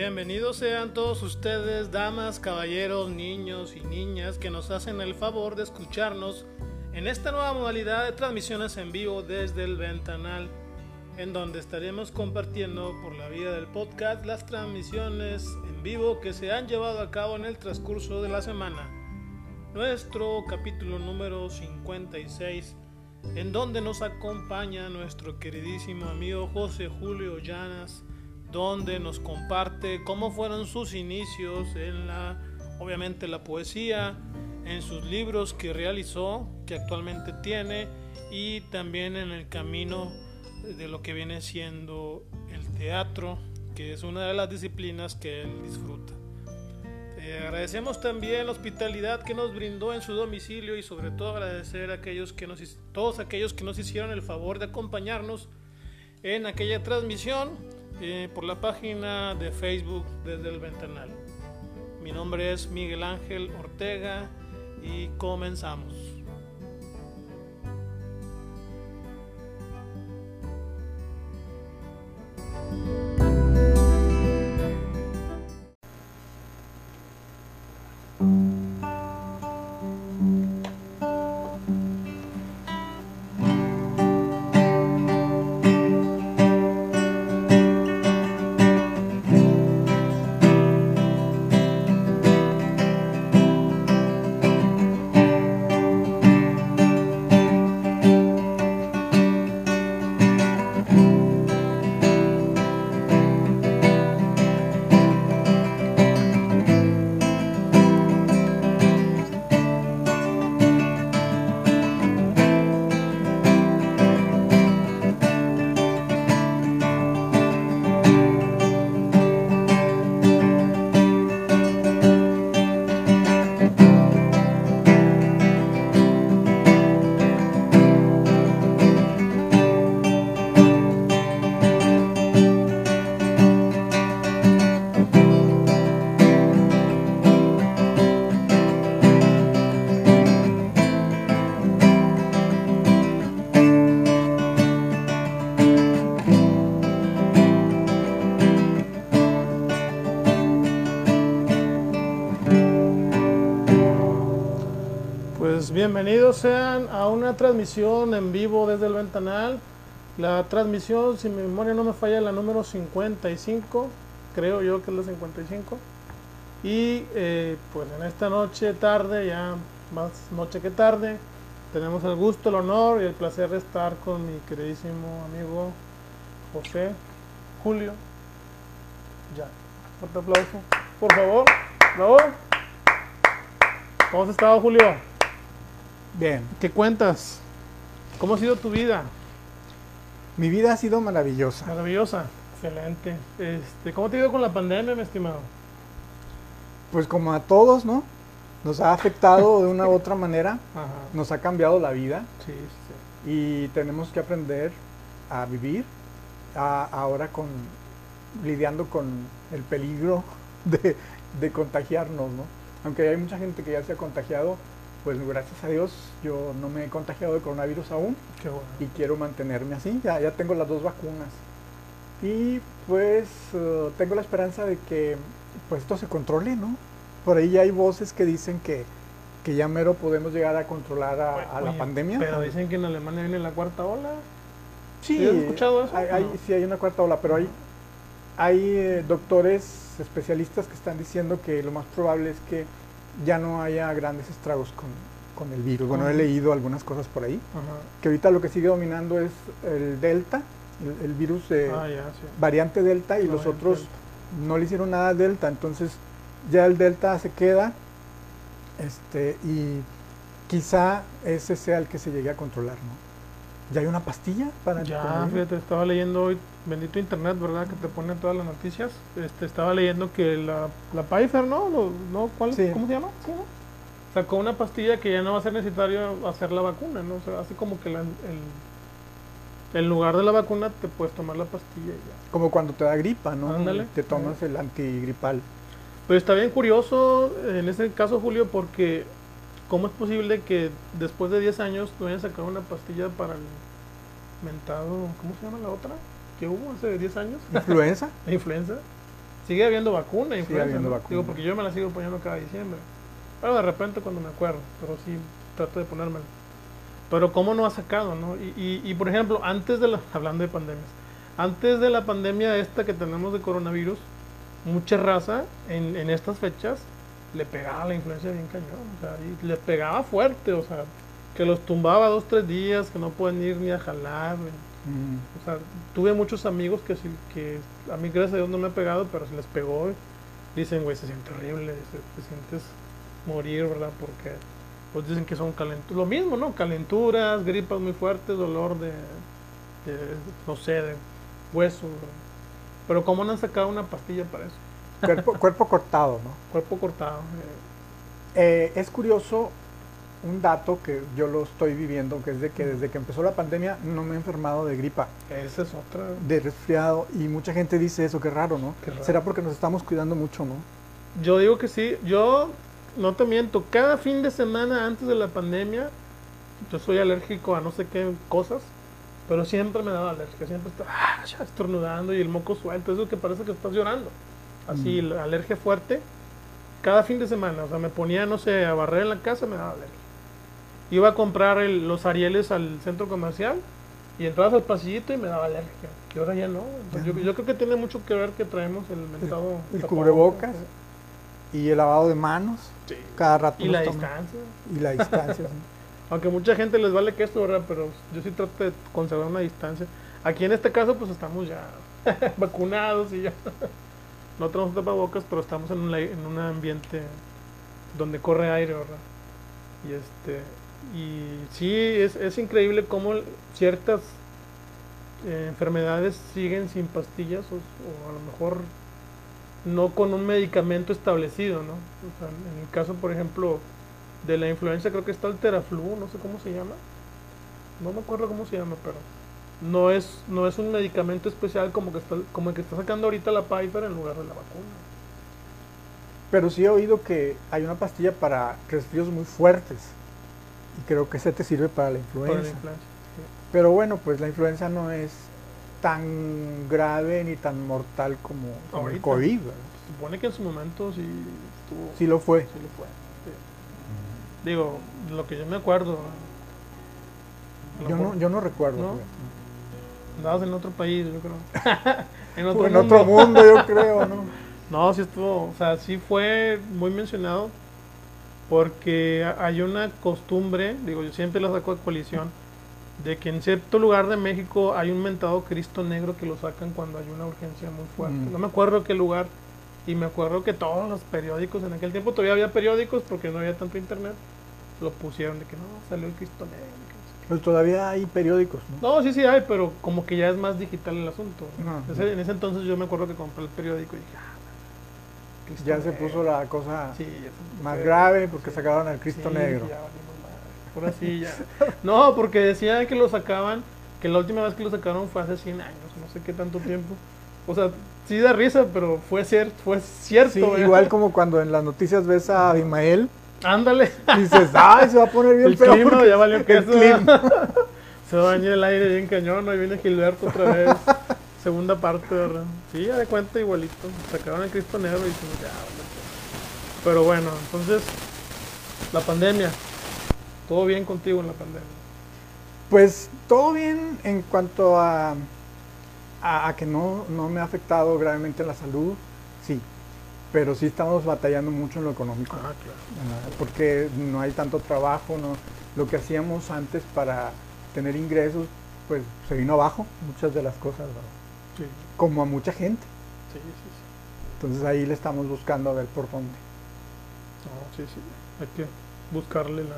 Bienvenidos sean todos ustedes, damas, caballeros, niños y niñas que nos hacen el favor de escucharnos en esta nueva modalidad de transmisiones en vivo desde el ventanal, en donde estaremos compartiendo por la vía del podcast las transmisiones en vivo que se han llevado a cabo en el transcurso de la semana. Nuestro capítulo número 56, en donde nos acompaña nuestro queridísimo amigo José Julio Llanas donde nos comparte cómo fueron sus inicios en la, obviamente, la poesía, en sus libros que realizó, que actualmente tiene, y también en el camino de lo que viene siendo el teatro, que es una de las disciplinas que él disfruta. agradecemos también la hospitalidad que nos brindó en su domicilio y sobre todo agradecer a aquellos que nos, todos aquellos que nos hicieron el favor de acompañarnos en aquella transmisión por la página de Facebook desde el Ventanal. Mi nombre es Miguel Ángel Ortega y comenzamos. Bienvenidos sean a una transmisión en vivo desde el ventanal. La transmisión, si mi memoria no me falla, la número 55, creo yo que es la 55. Y eh, pues en esta noche, tarde, ya más noche que tarde, tenemos el gusto, el honor y el placer de estar con mi queridísimo amigo José Julio. Ya, fuerte aplauso, por favor. ¿Cómo has estado, Julio? Bien. ¿Qué cuentas? ¿Cómo ha sido tu vida? Mi vida ha sido maravillosa. Maravillosa, excelente. Este, ¿Cómo te ha ido con la pandemia, mi estimado? Pues como a todos, ¿no? Nos ha afectado de una u otra manera, nos ha cambiado la vida sí, sí. y tenemos que aprender a vivir ahora con lidiando con el peligro de, de contagiarnos, ¿no? Aunque hay mucha gente que ya se ha contagiado, pues gracias a Dios yo no me he contagiado de coronavirus aún y quiero mantenerme así, ya, ya tengo las dos vacunas. Y pues uh, tengo la esperanza de que pues esto se controle, ¿no? Por ahí ya hay voces que dicen que, que ya mero podemos llegar a controlar a, la pandemia. Pero dicen que en Alemania viene la cuarta ola. Sí, ¿Has escuchado eso? Hay, Sí, hay una cuarta ola, pero hay, hay eh, doctores especialistas que están diciendo que lo más probable es que ya no haya grandes estragos con, el virus. Bueno, he leído algunas cosas por ahí, que ahorita lo que sigue dominando es el delta, el, virus de ah, variante delta, y los otros no le hicieron nada al delta, entonces ya el delta se queda, este, y quizá ese sea el que se llegue a controlar, ¿no? ¿Ya hay una pastilla para Ya, fíjate, estaba leyendo hoy, bendito internet, ¿verdad? Que te pone todas las noticias. Este, estaba leyendo que la, la Pfizer, ¿no? ¿no? ¿Cuál, ¿Cómo se llama? Sacó una pastilla que ya no va a ser necesario hacer la vacuna, ¿no? O sea, así como que la, el, en lugar de la vacuna te puedes tomar la pastilla y ya. Como cuando te da gripa, ¿no? Te tomas el antigripal. Pero está bien curioso en ese caso, Julio, porque ¿Cómo es posible que después de 10 años tú hayas sacado una pastilla para el mentado, ¿cómo se llama la otra? ¿Qué hubo hace 10 años? ¿Influenza? ¿Influenza? Sigue habiendo vacuna, Sigue influenza, habiendo ¿no? vacuna. Digo, porque yo me la sigo poniendo cada diciembre. Pero de repente cuando me acuerdo, pero sí trato de ponérmela. Pero cómo no ha sacado, ¿no? Y, y, y, por ejemplo, antes de la, hablando de pandemias, antes de la pandemia esta que tenemos de coronavirus, mucha raza en, en estas fechas le pegaba la influencia bien cañón, o sea, y le pegaba fuerte, o sea, que los tumbaba dos, tres días, que no pueden ir ni a jalar. Mm. O sea, tuve muchos amigos que, que a mí gracias a Dios no me ha pegado, pero se les pegó. Dicen, güey, se siente horrible, se- te sientes morir, ¿verdad? Porque pues dicen que son calenturas. Lo mismo, ¿no? Calenturas, gripas muy fuertes, dolor de, de, no sé, de hueso. Pero ¿cómo no han sacado una pastilla para eso? Cuerpo, cuerpo cortado, ¿no? Cuerpo cortado. eh. Eh, es curioso un dato que yo lo estoy viviendo, que es de que desde que empezó la pandemia no me he enfermado de gripa, Esa es otra. de resfriado, y mucha gente dice eso, qué raro, ¿no? Qué raro. Será porque nos estamos cuidando mucho, ¿no? Yo digo que sí. Yo no te miento. Cada fin de semana antes de la pandemia, yo soy alérgico a no sé qué cosas, pero siempre me daba alergia. Siempre estaba ah, estornudando y el moco suelto. Eso que parece que estás llorando. Así, Mm. la alergia fuerte. Cada fin de semana. O sea, me ponía, no sé, a barrer en la casa, me daba alergia. Iba a comprar el- los arieles al centro comercial y entrabas al pasillito y me daba alergia. Y ahora ya no. Entonces, yo, creo que tiene mucho que ver que traemos el mentado el tapabocas. cubrebocas. Y el lavado de manos, Sí. cada rato. Y la distancia. Y la distancia, sí. Aunque mucha gente les vale que esto, ¿verdad? Pero yo sí trato de conservar una distancia. Aquí en este caso, pues estamos ya vacunados y ya. No tenemos tapabocas, pero estamos en un, en un ambiente donde corre aire, ¿verdad? Y este. Y sí, es, es increíble cómo ciertas eh, enfermedades siguen sin pastillas o, a lo mejor no con un medicamento establecido, ¿no? O sea, en el caso, por ejemplo, de la influenza creo que está el Teraflu, no sé cómo se llama. No me acuerdo cómo se llama, pero no es no es un medicamento especial como que está como el que está sacando ahorita la Pfizer en lugar de la vacuna. Pero sí he oído que hay una pastilla para resfríos muy fuertes. Y creo que ese te sirve para la influenza. Para la influenza. Pero bueno, pues la influenza no es tan grave ni tan mortal como, como el. COVID. ¿verdad? Se supone que en su momento sí estuvo Sí lo fue. sí lo fue. sí. Digo, lo que yo me acuerdo. Yo no, yo no recuerdo. ¿No? Andabas en otro país, yo creo. en otro en mundo. otro mundo, yo creo, ¿no? No, sí estuvo, o sea, sí fue muy mencionado porque ha- hay una costumbre, digo, yo siempre la saco de colisión, de que en cierto lugar de México hay un mentado Cristo negro que lo sacan cuando hay una urgencia muy fuerte. Mm. No me acuerdo qué lugar, y me acuerdo que todos los periódicos en aquel tiempo, todavía había periódicos porque no había tanto internet, lo pusieron de que no, salió el Cristo negro. Pues todavía hay periódicos, ¿no? No, sí, sí hay, pero como que ya es más digital el asunto. No. En ese entonces yo me acuerdo que compré el periódico y dije, ah, Cristo Ya se puso la cosa Sí, más grave porque Sí. sacaron al Cristo Sí, Negro. ya valimos madre. Ahora sí, ya. No, porque decían que lo sacaban, que la última vez que lo sacaron fue hace 100 años, no sé qué tanto tiempo. O sea, sí da risa, pero fue, cier fue cierto. Sí, igual como cuando en las noticias ves a Abimael, Ándale, dices, ¡ay, se va a poner bien el clima ya valió el queso. clima". Se va a el aire bien cañón, ahí viene Gilberto otra vez. Segunda parte, ¿verdad? Sí, ya de cuenta igualito. Sacaron el Cristo Negro y dijimos, ya, pues. Pero bueno, entonces, la pandemia. Todo bien contigo en la pandemia. Pues todo bien en cuanto a, a, a que no, no me ha afectado gravemente la salud, sí. Pero sí estamos batallando mucho en lo económico. Ah, claro. Porque no hay tanto trabajo, no lo que hacíamos antes para tener ingresos, pues se vino abajo muchas de las cosas, ¿verdad? Como a mucha gente. sí, sí. sí. Entonces ahí le estamos buscando a ver por dónde. No, sí, sí. Hay que buscarle la,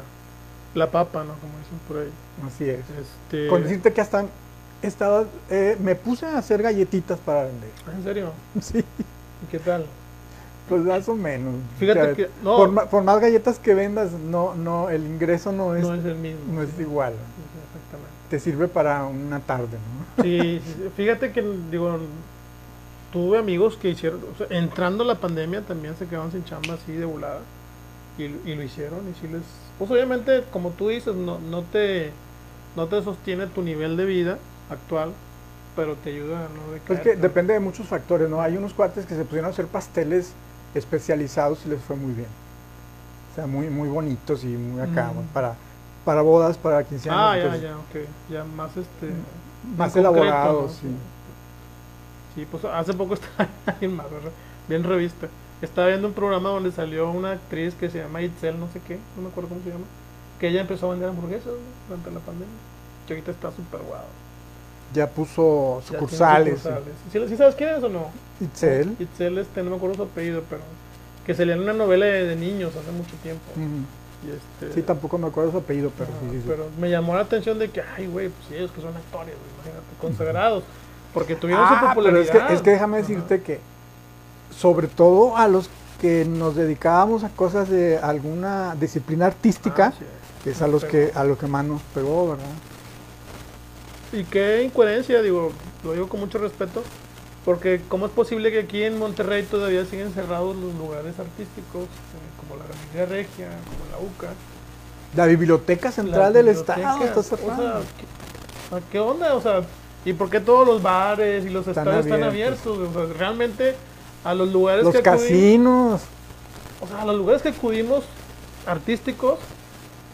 la papa, ¿no? Como dicen por ahí. Así es. Este, Con decirte que hasta estaba, eh, me puse a hacer galletitas para vender. ¿En serio? Sí, ¿Y qué tal? pues más o menos. Fíjate O sea, que... No, por, más galletas que vendas, no, no, el ingreso no es, no es el mismo. no es igual. Exactamente. Te sirve para una tarde, ¿no? Sí, fíjate que, digo, tuve amigos que hicieron, o sea, entrando la pandemia también se quedaron sin chamba así de volada y, y lo hicieron y sí les, pues obviamente como tú dices, no, no te, no te sostiene tu nivel de vida actual, pero te ayuda a no Pues que depende de muchos factores, ¿no? Hay unos cuates que se pusieron a hacer pasteles especializados y les fue muy bien. O sea, muy, muy bonitos y muy acá, Mm. para, para bodas, para 15 años. Ah, ya, entonces, ya, ok. Ya más este. Más concreto, ¿no? sí. Sí, pues hace poco estaba bien revista. Estaba viendo un programa donde salió una actriz que se llama Itzel, no sé qué, no me acuerdo cómo se llama, que ella empezó a vender hamburguesas ¿no? durante la pandemia. Que ahorita está súper guau. Ya puso Ya sucursales. sucursales. ¿Sí, sí sabes quién es o no? Itzel. Itzel, este, no me acuerdo su apellido, pero que salía en una novela de, de niños hace mucho tiempo. Ujú. Y este, Sí, tampoco me acuerdo su apellido, pero sí, pero me llamó la atención de que, ay, güey, pues ellos que son actores, imagínate, consagrados. Porque tuvieron su Ah, pero popularidad. es que, es que déjame Ajá. decirte que, sobre todo a los que nos dedicábamos a cosas de alguna disciplina artística, Ah, sí. es a los que a lo que más nos pegó, ¿verdad? Y qué incoherencia, digo, lo digo con mucho respeto, porque ¿cómo es posible que aquí en Monterrey todavía siguen cerrados los lugares artísticos, eh, como la Galería Regia, como la La biblioteca central del estado está cerrada. ¿qué, o sea, ¿qué onda? O sea, ¿y por qué todos los bares y los Están estadios están abiertos. abiertos? O sea, realmente a los lugares Los que acudimos, casinos. o sea, a los lugares que acudimos artísticos,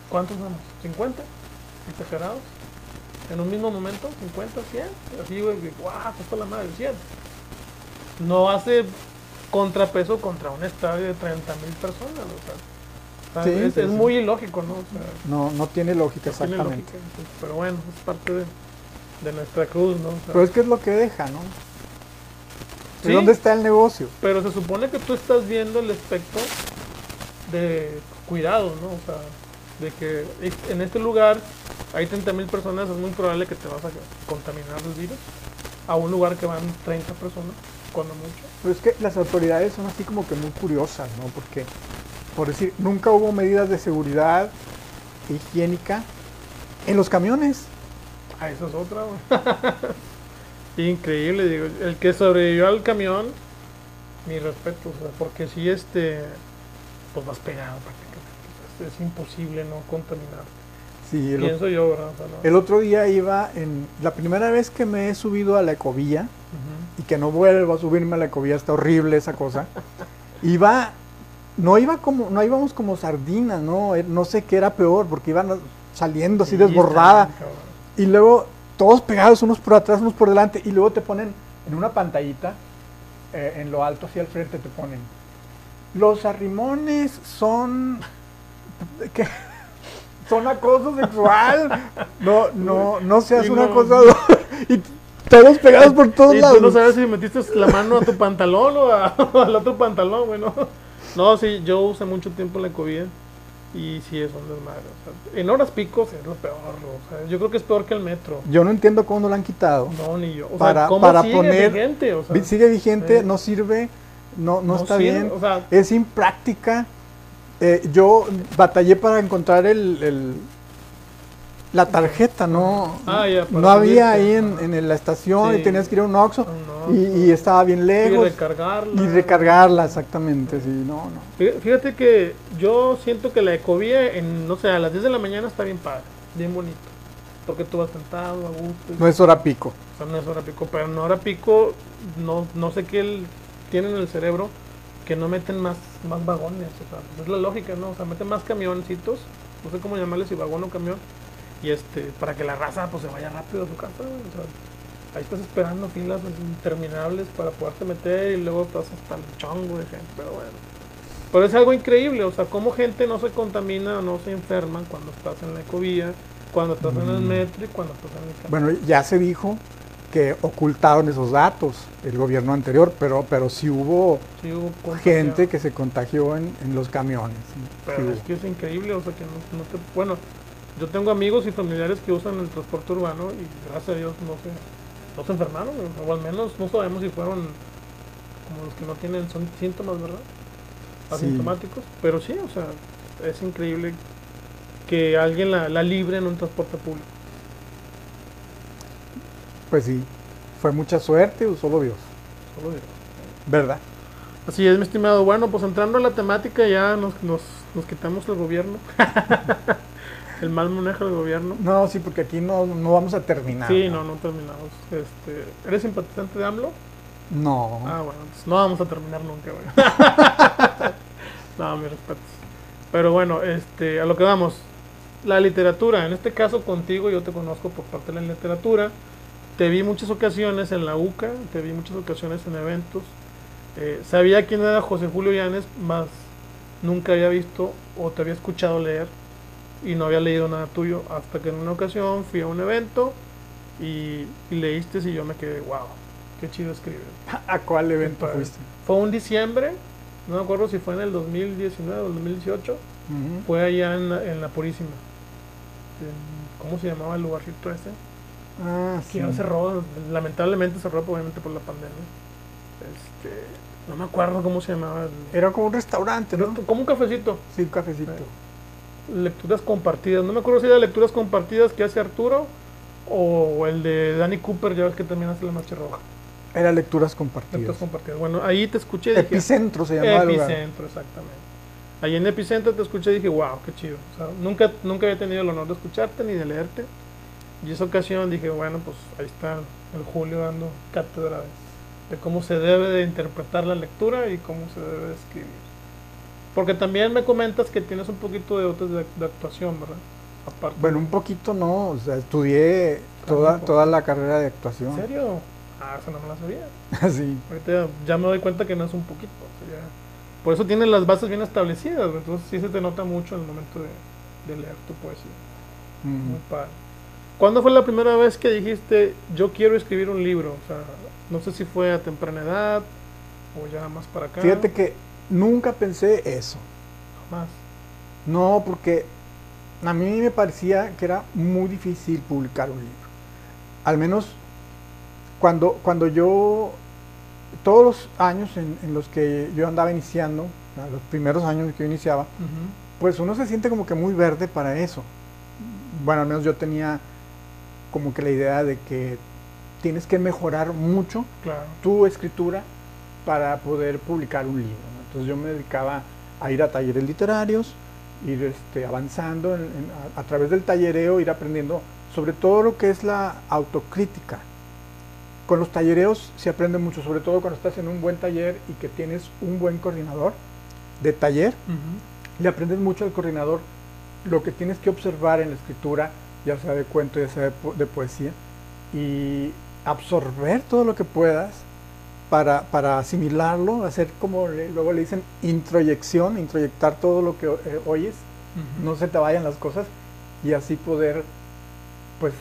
¿cuántos vamos? ¿50? ¿Exagerados? ¿En un mismo momento? ¿50? ¿100? Así, güey, guau, pues la madre, 100. No hace contrapeso contra un estadio de 30 mil personas, o sea. Sí, es, sí, es sí. muy ilógico, ¿no? O sea, No, no tiene lógica no tiene exactamente. lógica, pero bueno, es parte de, de nuestra cruz, ¿no? O sea, Pero es que es lo que deja, ¿no? ¿De dónde está el negocio? Pero se supone que tú estás viendo el aspecto de cuidado, ¿no? O sea, de que en este lugar hay 30 mil personas, es muy probable que te vas a contaminar el virus. A un lugar que van 30 personas, cuando mucho. Pero es que las autoridades son así como que muy curiosas, ¿no? Porque, por decir, nunca hubo medidas de seguridad higiénica en los camiones. Ah, eso es otra, güey. Increíble, digo. El que sobrevivió al camión, mi respeto, o sea, porque si este, pues vas pegado prácticamente. Es, imposible no contaminarte. Sí, el, Pienso yo, ¿verdad? O sea, no. el otro día iba en... La primera vez que me he subido a la ecovía, y que no vuelvo a subirme a la ecovía, está horrible esa cosa. Iba, no iba como, no íbamos como sardinas, no, Eh, no sé qué era peor, porque iban saliendo así Sí, desbordada. Y luego todos pegados unos por atrás, unos por delante, y luego te ponen en una pantallita, eh, en lo alto hacia el frente te ponen. Los arrimones son. ¿qué? Son acoso sexual. No, no, no seas Sí, un no. acosador. Y todos pegados por todos Y lados. tú no sabes si metiste la mano a tu pantalón o, a- o al otro pantalón, güey, ¿no? No, sí, yo usé mucho tiempo la COVID y sí es un desmadre. o sea, en horas picos es lo peor, o sea, yo creo que es peor que el metro. Yo no entiendo cómo no lo han quitado. No, ni yo. O sea, Para- ¿cómo para sigue poner- vigente? O sea, Sigue vigente, no sirve, no, no, está sirve, bien. O sea, es impráctica. Eh, yo batallé para encontrar el, el- la tarjeta, no, Ah, no había ahí en, en la estación Sí. y tenías que ir a un Oxxo no, y, y estaba bien y lejos recargarla. y recargarla exactamente, sí, no, no. Fí- Fíjate que yo siento que la ecovía, en, no sé, a las 10 de la mañana está bien padre, bien bonito. Porque tú vas sentado, a gusto. y- No es hora pico. O sea, no es hora pico, pero en hora pico no, no sé qué el- tienen en el cerebro que no meten más, más vagones. O sea, es la lógica, ¿no? O sea, meten más camioncitos, no sé cómo llamarles, si vagón o camión, y este, para que la raza pues se vaya rápido a su casa, güey, o sea, ahí estás esperando filas interminables para poderte meter y luego estás hasta el chongo de gente, pero bueno. Pero es algo increíble, o sea, cómo gente no se contamina o no se enferma cuando estás en la ecovía, cuando estás en el Mm. metro y cuando estás en el camión. Bueno, ya se dijo que ocultaron esos datos el gobierno anterior, pero, pero sí hubo Sí hubo gente que se contagió en, en los camiones. sí, sí Pero hubo. es que es increíble, o sea, que no, no te... Bueno, yo tengo amigos y familiares que usan el transporte urbano y gracias a Dios no se, no se enfermaron, o al menos no sabemos si fueron como los que no tienen son síntomas, ¿verdad? Sí. Asintomáticos, pero sí, o sea, es increíble que alguien la, la libre en un transporte público. Pues sí, fue mucha suerte o solo Dios, Solo digo. ¿verdad? Así es, mi estimado. Bueno, pues entrando a la temática ya nos, nos, nos quitamos el gobierno. el mal manejo del gobierno. No, sí, porque aquí no, no vamos a terminar. Sí, no, no terminamos. Este, ¿Eres simpatizante de AMLO? No. Ah, bueno, entonces no vamos a terminar nunca, güey. no, mi respeto. Pero bueno, este, a lo que vamos. La literatura, en este caso contigo, yo te conozco por parte de la literatura. Te vi muchas ocasiones en la UCA, te vi muchas ocasiones en eventos. Eh, sabía quién era José Julio Llanes, más nunca había visto o te había escuchado leer y no había leído nada tuyo hasta que en una ocasión fui a un evento y, y leíste y yo me quedé, wow, qué chido escribir. ¿A cuál evento Padre. fuiste? Fue un diciembre, no me acuerdo si fue en el 2019 o el 2018, Ujú. fue allá en la, en la Purísima. ¿Cómo se llamaba el lugarcito ese? Ah, Que sí. ya cerró, lamentablemente cerró obviamente por la pandemia. Este, no me acuerdo cómo se llamaba. el- Era como un restaurante, ¿no? Como un cafecito. Sí, un cafecito. Lecturas compartidas. No me acuerdo si era lecturas compartidas que hace Arturo o el de Danny Cooper, ya ves que también hace la Noche Roja. Era lecturas compartidas. Lecturas compartidas. Bueno, ahí te escuché dije, Epicentro se llamaba. Epicentro, exactamente. Ahí en Epicentro te escuché y dije, wow, qué chido. O sea, nunca, nunca había tenido el honor de escucharte ni de leerte. Y esa ocasión dije, bueno, pues ahí está el Julio dando cátedra de, de cómo se debe de interpretar la lectura y cómo se debe de escribir. Porque también me comentas que tienes un poquito de dotes de, de actuación, ¿verdad? Aparte. Bueno, un poquito no, o sea, estudié toda, toda la carrera de ¿En actuación. serio? Ah, eso no me la sabía. sí. Ahorita ya, me doy cuenta que no es un poquito. o sea, por eso tienes las bases bien establecidas. Entonces sí se te nota mucho en el momento de, de leer tu poesía. Muy padre. ¿Cuándo fue la primera vez que dijiste, yo quiero escribir un libro? O sea, no sé si fue a temprana edad o ya más para acá. Fíjate que nunca pensé eso. No, porque a mí me parecía que era muy difícil publicar un libro. Al menos cuando, cuando yo, todos los años en, en los que yo andaba iniciando, los primeros años que yo iniciaba, pues uno se siente como que muy verde para eso. Bueno, al menos yo tenía como que la idea de que tienes que mejorar mucho Claro. tu escritura para poder publicar un libro. ¿no? Entonces yo me dedicaba a ir a talleres literarios, ir este, avanzando en- en- a, a través del tallereo, ir aprendiendo sobre todo lo que es la autocrítica. Con los tallereos se aprende mucho, sobre todo cuando estás en un buen taller y que tienes un buen coordinador de taller, le aprendes mucho al coordinador lo que tienes que observar en la escritura, ya sea de cuento, ya sea de, po- de poesía, y absorber todo lo que puedas para, para asimilarlo, hacer como le- luego le dicen introyección, introyectar todo lo que eh, oyes, no se te vayan las cosas, y así poder pues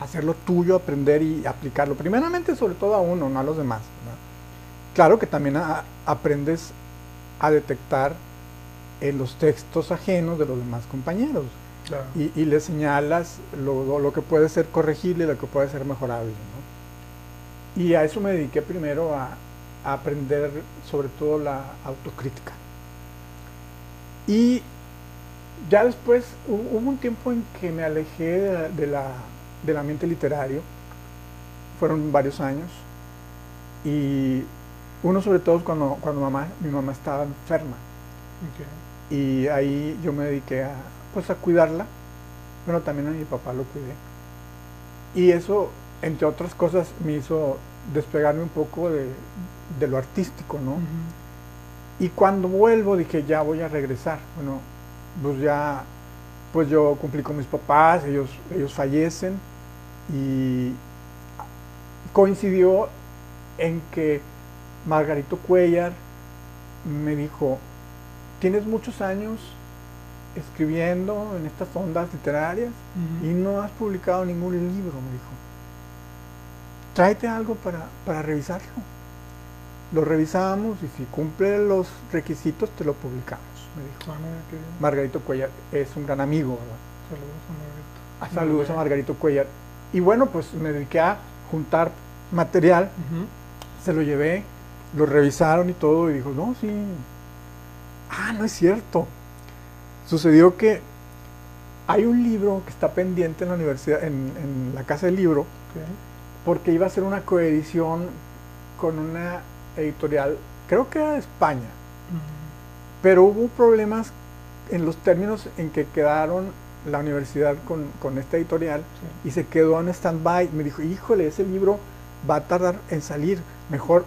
hacerlo tuyo, aprender y aplicarlo. Primeramente sobre todo a uno, no a los demás. ¿verdad? Claro que también a- aprendes a detectar en los textos ajenos de los demás compañeros Claro. y, y le señalas lo, lo- lo que puede ser corregible y lo que puede ser mejorable. ¿no? Y a eso me dediqué primero a, a aprender sobre todo la autocrítica. Y ya después hu- hubo un tiempo en que me alejé de, de la, del ambiente literario, fueron varios años, y uno sobre todo cuando, cuando mamá, mi mamá estaba enferma. Y ahí yo me dediqué a pues a cuidarla. Bueno también a mi papá lo cuidé. Y eso entre otras cosas me hizo despegarme un poco de, de lo artístico no y cuando vuelvo dije ya voy a regresar bueno pues ya pues yo cumplí con mis papás ellos ellos fallecen y coincidió en que Margarito Cuellar me dijo tienes muchos años escribiendo en estas ondas literarias y no has publicado ningún libro, me dijo. Tráete algo para, para revisarlo. Lo revisamos y si cumple los requisitos te lo publicamos, me dijo. Ah, mira, qué bien. Margarito Cuellar es un gran amigo, ¿verdad? Saludos a Margarito. Ah, Saludos a. Margarito Cuellar. Y bueno, pues me dediqué a juntar material, se lo llevé, lo revisaron y todo, y dijo, no, sí. Ah, no es cierto. Sucedió que hay un libro que está pendiente en la universidad, en, en la casa del libro, Ok. Porque iba a ser una coedición con una editorial, creo que era de España, Ujú. pero hubo problemas en los términos en que quedaron la universidad con, con esta editorial y se quedó en stand-by. Me dijo, híjole, ese libro va a tardar en salir, mejor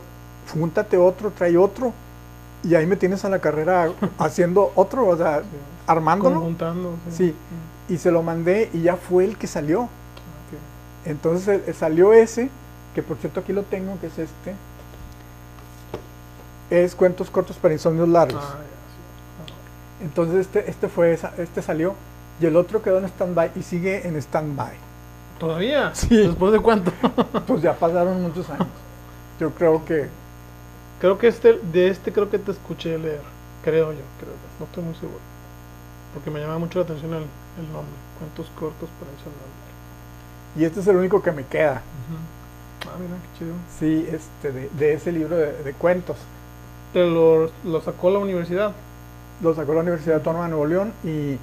júntate otro, trae otro. Y ahí me tienes a la carrera haciendo otro, o sea, armándolo. Conjuntando, Sí, y se lo mandé y ya fue el que salió. Entonces eh, salió ese, que por cierto aquí lo tengo, que es este. Es Cuentos cortos para insomnios largos. Ah. Entonces este, este fue esa- este salió y el otro quedó en stand-by y sigue en stand-by. ¿Todavía? Sí. ¿Después de cuánto? Pues ya pasaron muchos años. Yo creo que creo que este, de este creo que te escuché leer. Creo yo, creo. No estoy muy seguro. Porque me llama mucho la atención el, el nombre. Cuentos cortos para insomnios. Y este es el único que me queda. Ah, mira, qué chido. Sí, este de, de ese libro de, de cuentos. Pero lo, lo sacó la universidad. Lo sacó la Universidad Autónoma de Nuevo León y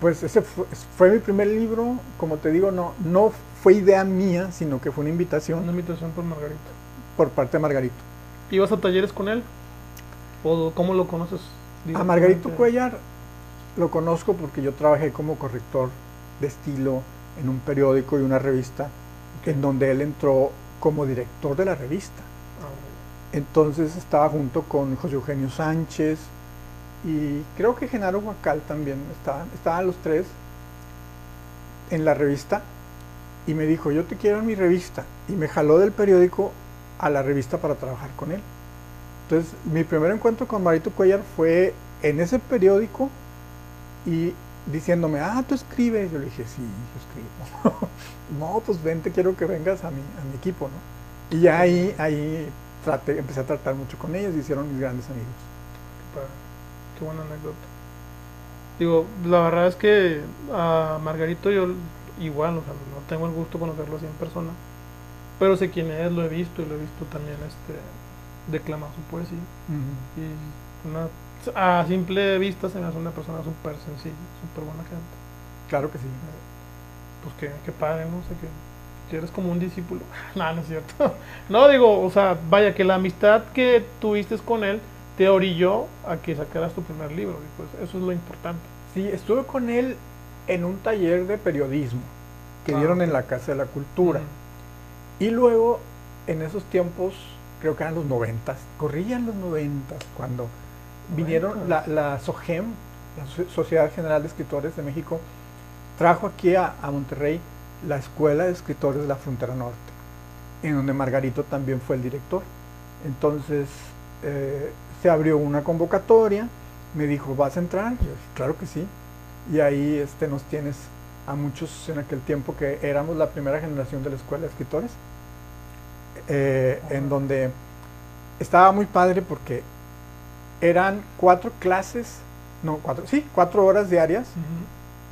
pues ese fue, fue mi primer libro, como te digo, no no fue idea mía, sino que fue una Una invitación invitación por Margarita. por parte de Margarito. ¿Ibas a talleres con él? ¿O cómo lo conoces? A Margarito? Cuellar lo conozco porque yo trabajé como corrector de estilo en un periódico y una revista en donde él entró como director de la revista. Ah, Entonces estaba junto con José Eugenio Sánchez y creo que Genaro Huacal también estaban, estaban los tres en la revista y me dijo, yo te quiero en mi revista y me jaló del periódico a la revista para trabajar con él. Entonces mi primer encuentro con Marito Cuellar fue en ese periódico y diciéndome, ah, tú escribes. Yo le dije, sí, yo escribo. no, pues vente, quiero que vengas a mi, a mi equipo, ¿no? Y ya ahí, ahí traté, empecé a tratar mucho con ellos y hicieron mis grandes amigos. Qué padre. Qué buena anécdota. Digo, la verdad es que a Margarito yo igual, o sea, no tengo el gusto de conocerlo así en persona, pero sé quién es, lo he visto y lo he visto también este declamar su poesía. Y una, a simple vista se me hace una persona súper sencilla, súper buena gente. Claro que sí. Pues que, qué padre, ¿no? O sea, que, que eres como un discípulo. no, no es cierto. no, digo, o sea, vaya, que la amistad que tuviste con él te orilló a que sacaras tu primer libro. y pues eso es lo importante. Sí, estuve con él en un taller de periodismo que Ah, dieron en la Casa de la Cultura. Y luego, en esos tiempos, creo que eran los noventas, corrían los noventas, cuando vinieron la, la SOGEM, la So- Sociedad General de Escritores de México, trajo aquí a, a Monterrey la Escuela de Escritores de la Frontera Norte, en donde Margarito también fue el director. Entonces, eh, se abrió una convocatoria, me dijo, ¿vas a entrar? Yo dije, claro que sí. Y ahí este, nos tienes a muchos en aquel tiempo que éramos la primera generación de la Escuela de Escritores, eh, en donde estaba muy padre porque eran cuatro clases, no, cuatro, sí, cuatro horas diarias,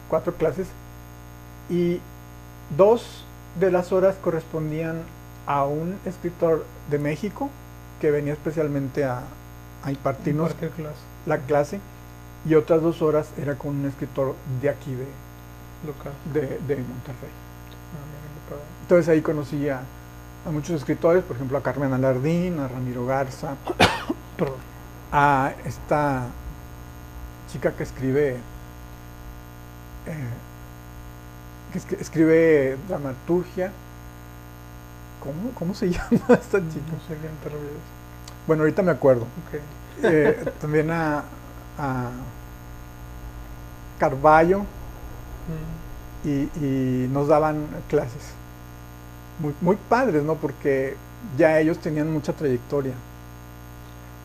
cuatro clases, y dos de las horas correspondían a un escritor de México que venía especialmente a, a impartirnos clase la clase, y otras dos horas era con un escritor de aquí, de, local. de, de Monterrey. Ah. Entonces ahí conocí a, a muchos escritores, por ejemplo a Carmen Alardín, a Ramiro Garza. a esta chica que escribe eh, que escri- escribe dramaturgia. ¿Cómo, ¿Cómo se llama esta chica? No sé te. Bueno, ahorita me acuerdo. Eh, también a, a Carballo Mm. y, y nos daban clases. Muy, muy padres, ¿no? Porque ya ellos tenían mucha trayectoria.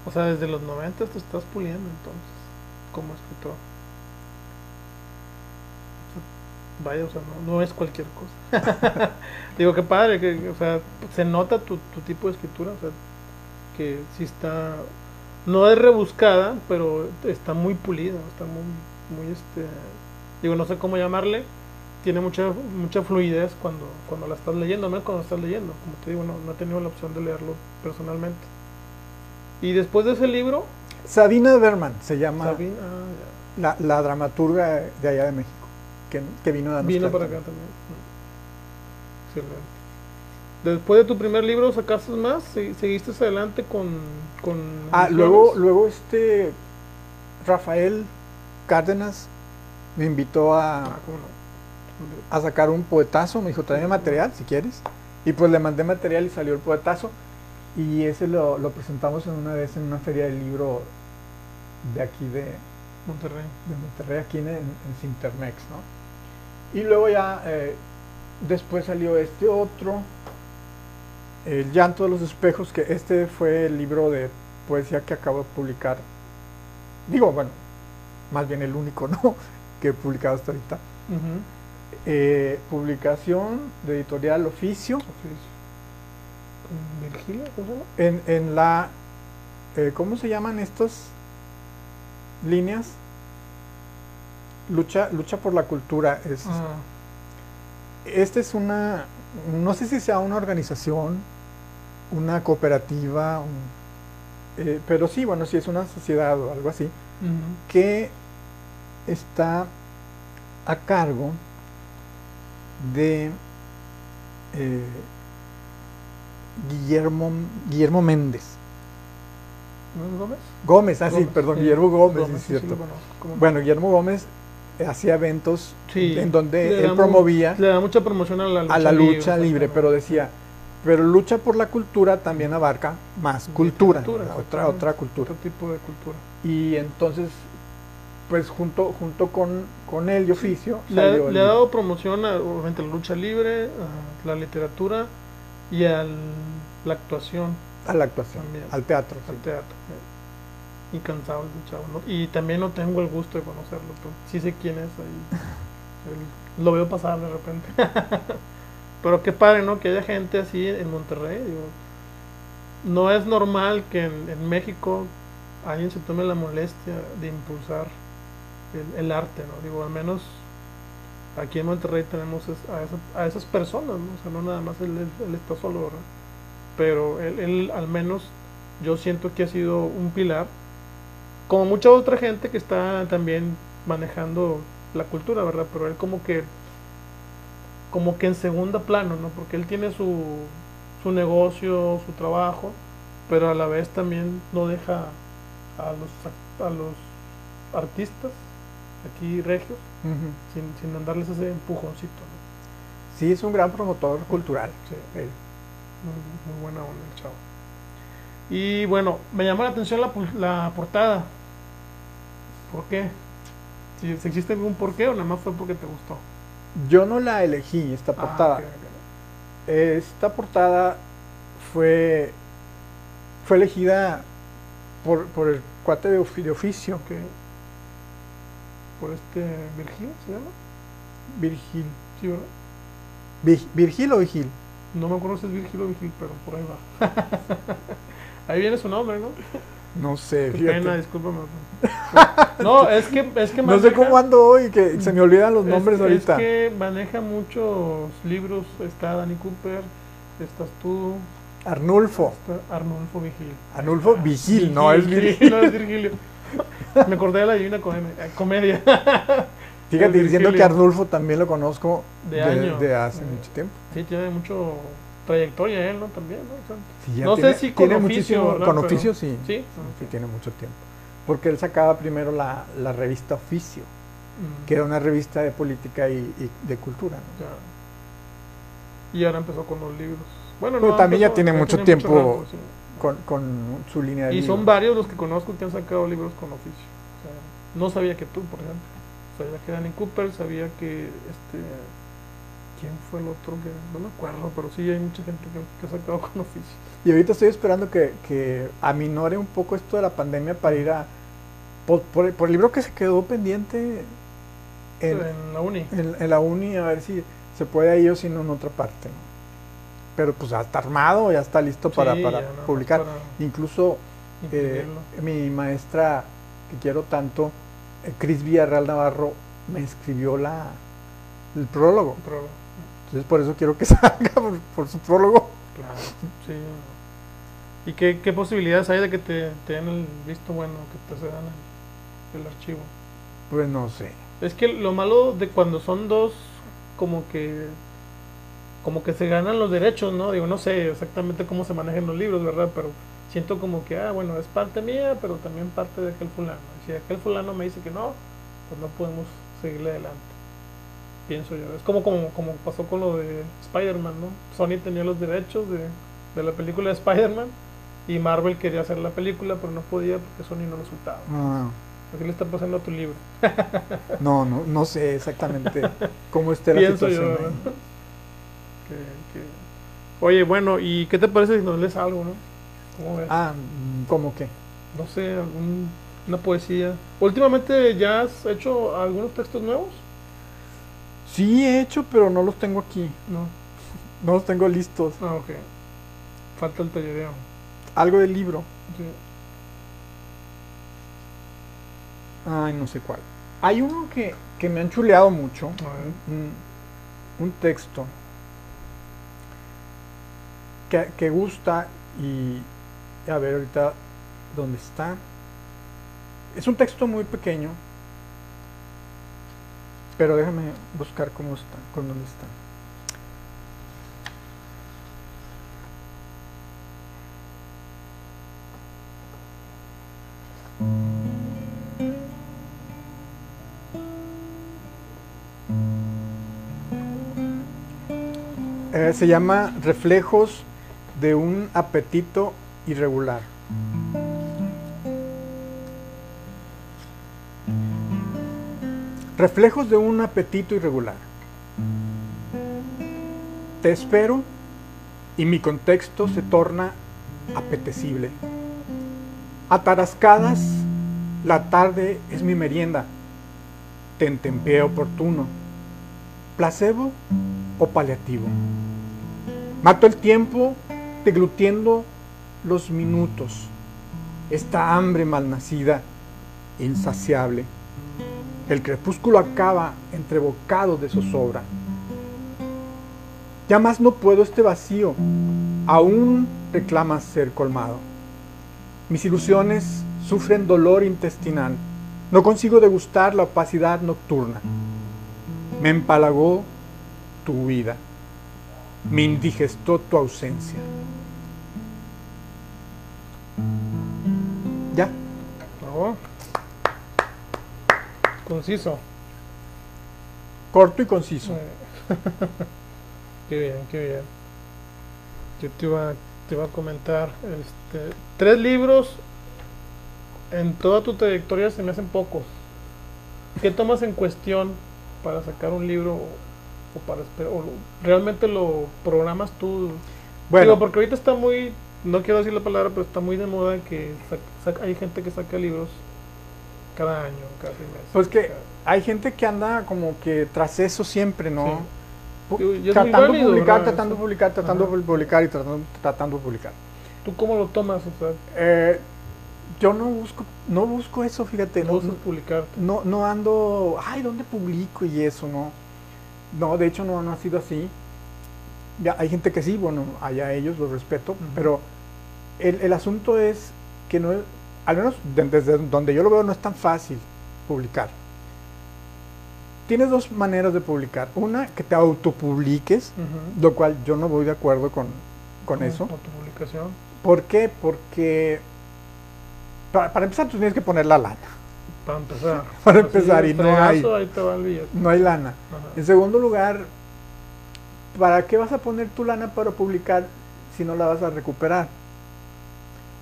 O sea, desde los 90 te estás puliendo entonces, como escritor. Vaya, o sea, no, no es cualquier cosa. Digo, qué padre, que, o sea, se nota tu, tu tipo de escritura, o sea, que sí está, no es rebuscada, pero está muy pulida, está muy, muy, este, digo, no sé cómo llamarle, tiene mucha, mucha fluidez cuando, cuando la estás leyendo, no cuando estás leyendo, como te digo, no, no he tenido la opción de leerlo personalmente. Y después de ese libro, Sabina Berman se llama Sabina, ah, la, la dramaturga de allá de México, que, que vino a vino para acá también. Excelente. Después de tu primer libro, ¿sacaste más? ¿Se- ¿Seguiste adelante con...? con Ah, luego, luego este Rafael Cárdenas me invitó a, Ah, ¿cómo no? a sacar un poetazo, me dijo, tráeme material si quieres. Y pues le mandé material y salió el poetazo. Y ese lo, lo presentamos en una vez en una feria del libro de aquí de, Monterrey. de Monterrey, aquí en, en Sintermex, ¿no? Y luego ya, eh, después salió este otro, El llanto de los espejos, que este fue el libro de poesía que acabo de publicar. Digo, bueno, más bien el único, ¿no? Que he publicado hasta ahorita. Eh, publicación de editorial Oficio, Oficio. ¿Con Virgilio? ¿Cómo se llama? en, en la, eh, ¿cómo se llaman estas líneas? Lucha, lucha por la cultura. Es, Ah, Esta es una, no sé si sea una organización, una cooperativa, un- eh, pero sí, bueno, sí es una sociedad o algo así, que está a cargo de eh, Guillermo, Guillermo Méndez. ¿No es Gómez? Gómez, ah, sí, Gómez, perdón, sí. Guillermo Gómez, sí, sí, es sí cierto. lo conozco, cómo no. Bueno, Guillermo Gómez hacía eventos Sí, en donde él promovía Le da mucha promoción a la lucha a la lucha libre, exactamente. pero decía, pero lucha por la cultura también abarca más cultura, otra, otra cultura. Otro tipo de cultura. Y entonces, pues junto, junto con, con él y oficio, Le, ha- salió el le ha libro. dado promoción a obviamente, la lucha libre, a la literatura y a la actuación, a la actuación, también. al teatro. al sí. teatro. eh. Incansable el chavo, ¿no? Y también no tengo el gusto de conocerlo, pero sí sé quién es ahí. El- lo veo pasar de repente. pero qué padre, ¿no? Que haya gente así en Monterrey. Digo, no es normal que en, en México alguien se tome la molestia de impulsar el, el arte, ¿no? Digo, al menos aquí en Monterrey tenemos a, esa- a esas personas, ¿no? O sea, no nada más él, él- él está solo. Pero él, él al menos yo siento que ha sido un pilar, como mucha otra gente que está también manejando la cultura, ¿verdad? Pero él como que como que en segunda plano, ¿no? Porque él tiene su, su negocio, su trabajo, pero a la vez también no deja a los, a los artistas aquí regios Sin, sin andarles ese empujoncito, ¿no? Sí, es un gran promotor cultural. Sí, él. muy, muy buena onda el chavo. Y bueno, me llamó la atención la, la portada. ¿Por qué? Si, si existe algún por qué o nada más fue porque te gustó. Yo no la elegí, esta portada. Ah, ok. Esta portada fue, fue elegida por, por el cuate de, ofi- de oficio, Ok. Por este Virgil, ¿se llama? Virgil. Sí, ¿verdad? Vi- ¿Virgil o Vigil? No me acuerdo si es Virgil o Vigil, pero por ahí va. ahí viene su nombre, ¿no? No sé, fíjate. pena, discúlpame. No, es que, es que No sé cómo ando hoy, que se me olvidan los Es- nombres ahorita. Es que maneja muchos libros. Está Danny Cooper, estás tú, Arnulfo. está Arnulfo Vigil. Arnulfo Vigil, no es sí, Virgil. no es Virgilio. Me acordé de la divina Comedia. eh, comedia. Fíjate, diciendo que. Arnulfo también lo conozco De de, de hace Eh. mucho tiempo. Sí, tiene mucho trayectoria él, ¿no? También, ¿no? O sea, Sí, ya no tiene- sé si con tiene oficio. Con Pero- oficio sí. sí. Sí, tiene mucho tiempo. Porque él sacaba primero la, la revista Oficio, Mm, que era una revista de política y, y de cultura. ¿no? ya. Y ahora empezó con los libros. Bueno, Pero no, también ya empezó, tiene mucho tiene tiempo sí. Con, con su línea de Y son varios los que conozco que han sacado libros con oficio. O sea, no sabía que tú, por ejemplo. Sabía que Danny Cooper, sabía que este. ¿Quién fue el otro? que No me acuerdo, pero sí hay mucha gente que, que ha sacado con oficio. Y ahorita estoy esperando que, que aminore un poco esto de la pandemia para ir a... Por, por el, por el libro que se quedó pendiente en, En la uni. en- en la uni, a ver si se puede ir o si no en otra parte. ¿no? Pero pues ya está armado, ya está listo para, Sí, para publicar. para Incluso eh, mi maestra, que quiero tanto, eh, Cris Villarreal Navarro, me escribió la, el prólogo. Entonces por eso quiero que salga por, por su prólogo. claro, sí. ¿Y qué, qué posibilidades hay de que te, te den el visto bueno, que te cedan el, el archivo? Pues no sé. Es que lo malo de cuando son dos, como que como que se ganan los derechos, ¿no? Digo, no sé exactamente cómo se manejan los libros, ¿verdad? Pero siento como que, ah, bueno, es parte mía, pero también parte de aquel fulano. Y si aquel fulano me dice que no, pues no podemos seguirle adelante. Pienso yo. Es como, como, como pasó con lo de Spider-Man, ¿no? Sony tenía los derechos de, de la película de Spider-Man y Marvel quería hacer la película, pero no podía porque Sony no lo soltaba. Ah, ¿Qué le está pasando a tu libro? no, no, no sé exactamente cómo esté la Pienso yo, situación. ¿verdad? Que- que- Oye, bueno, ¿y qué te parece si nos lees algo, no? ¿Cómo ves? Ah, mm, ¿cómo qué? No sé, algún- una poesía. Últimamente ya has hecho algunos textos nuevos, Sí he hecho, pero no los tengo aquí. ¿no? No los tengo listos. Ah, ok. Falta el tallereo. Algo del libro. Sí. Ay, no sé cuál. Hay uno que, que me han chuleado mucho. A ver. Un, un texto que, gusta y a ver ahorita dónde está. Es un texto muy pequeño, pero déjame buscar cómo está, con dónde está. Eh, se llama Reflejos de un apetito irregular. Reflejos de un apetito irregular. Te espero y mi contexto se torna apetecible. Atarascadas, la tarde es mi merienda. Tentempié oportuno. Placebo o paliativo. Mato el tiempo deglutiendo los minutos. Esta hambre malnacida, insaciable. El crepúsculo acaba entre bocados de zozobra. Ya más no puedo este vacío, aún reclama ser colmado. Mis ilusiones sufren dolor intestinal. No consigo degustar la opacidad nocturna. Me empalagó tu vida. Me indigestó tu ausencia. Conciso. Corto y conciso. Qué bien, qué bien. Yo te iba, te iba a comentar, este, tres libros en toda tu trayectoria se me hacen pocos. ¿Qué tomas en cuestión para sacar un libro o, para o realmente lo programas tú? Bueno, Digo, porque ahorita está muy, no quiero decir la palabra, pero está muy de moda que hay gente que saca libros cada año, cada seis meses. Pues que cada- hay gente que anda como que tras eso siempre, ¿no? Sí. Pu- Digo, y es muy tratando de publicar, tratando de publicar, tratando de publicar y tratando, tratando de publicar. ¿Tú cómo lo tomas? O sea, Eh, yo no busco, no busco eso, fíjate, no no, publicar. no, no ando, ay, ¿dónde publico y eso? No, no, de hecho no, no ha sido así. Ya hay gente que sí, bueno, allá ellos los respeto, Ujú. pero el, el asunto es que no, es- al menos de- desde donde yo lo veo, no es tan fácil publicar. Tienes dos maneras de publicar. Una, que te autopubliques, lo cual yo no voy de acuerdo con, con eso. Con tu publicación. ¿Por qué? Porque para, para empezar tú tienes que poner la lana. Para empezar. Para empezar, y no hay. No hay lana. Ajá. En segundo lugar, ¿para qué vas a poner tu lana para publicar si no la vas a recuperar?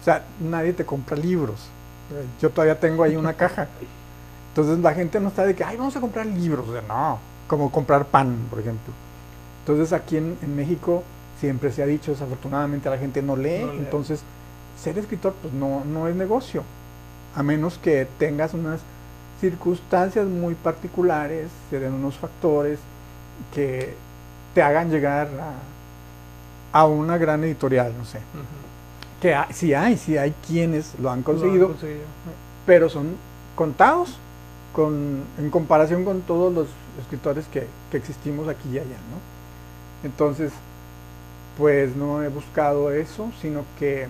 O sea, nadie te compra libros. Yo todavía tengo ahí una caja. Entonces la gente no está de que, ay, vamos a comprar libros. O sea, no, como comprar pan, por ejemplo. Entonces aquí en, en México siempre se ha dicho, desafortunadamente la gente no lee. No lee. Entonces, ser escritor pues no, no es negocio. A menos que tengas unas circunstancias muy particulares, se den unos factores que te hagan llegar a, a una gran editorial, no sé. Que hay- sí hay, sí hay quienes lo han Lo han conseguido, pero son contados con, en comparación con todos los escritores que, que existimos aquí y allá, ¿no? Entonces, pues no he buscado eso, sino que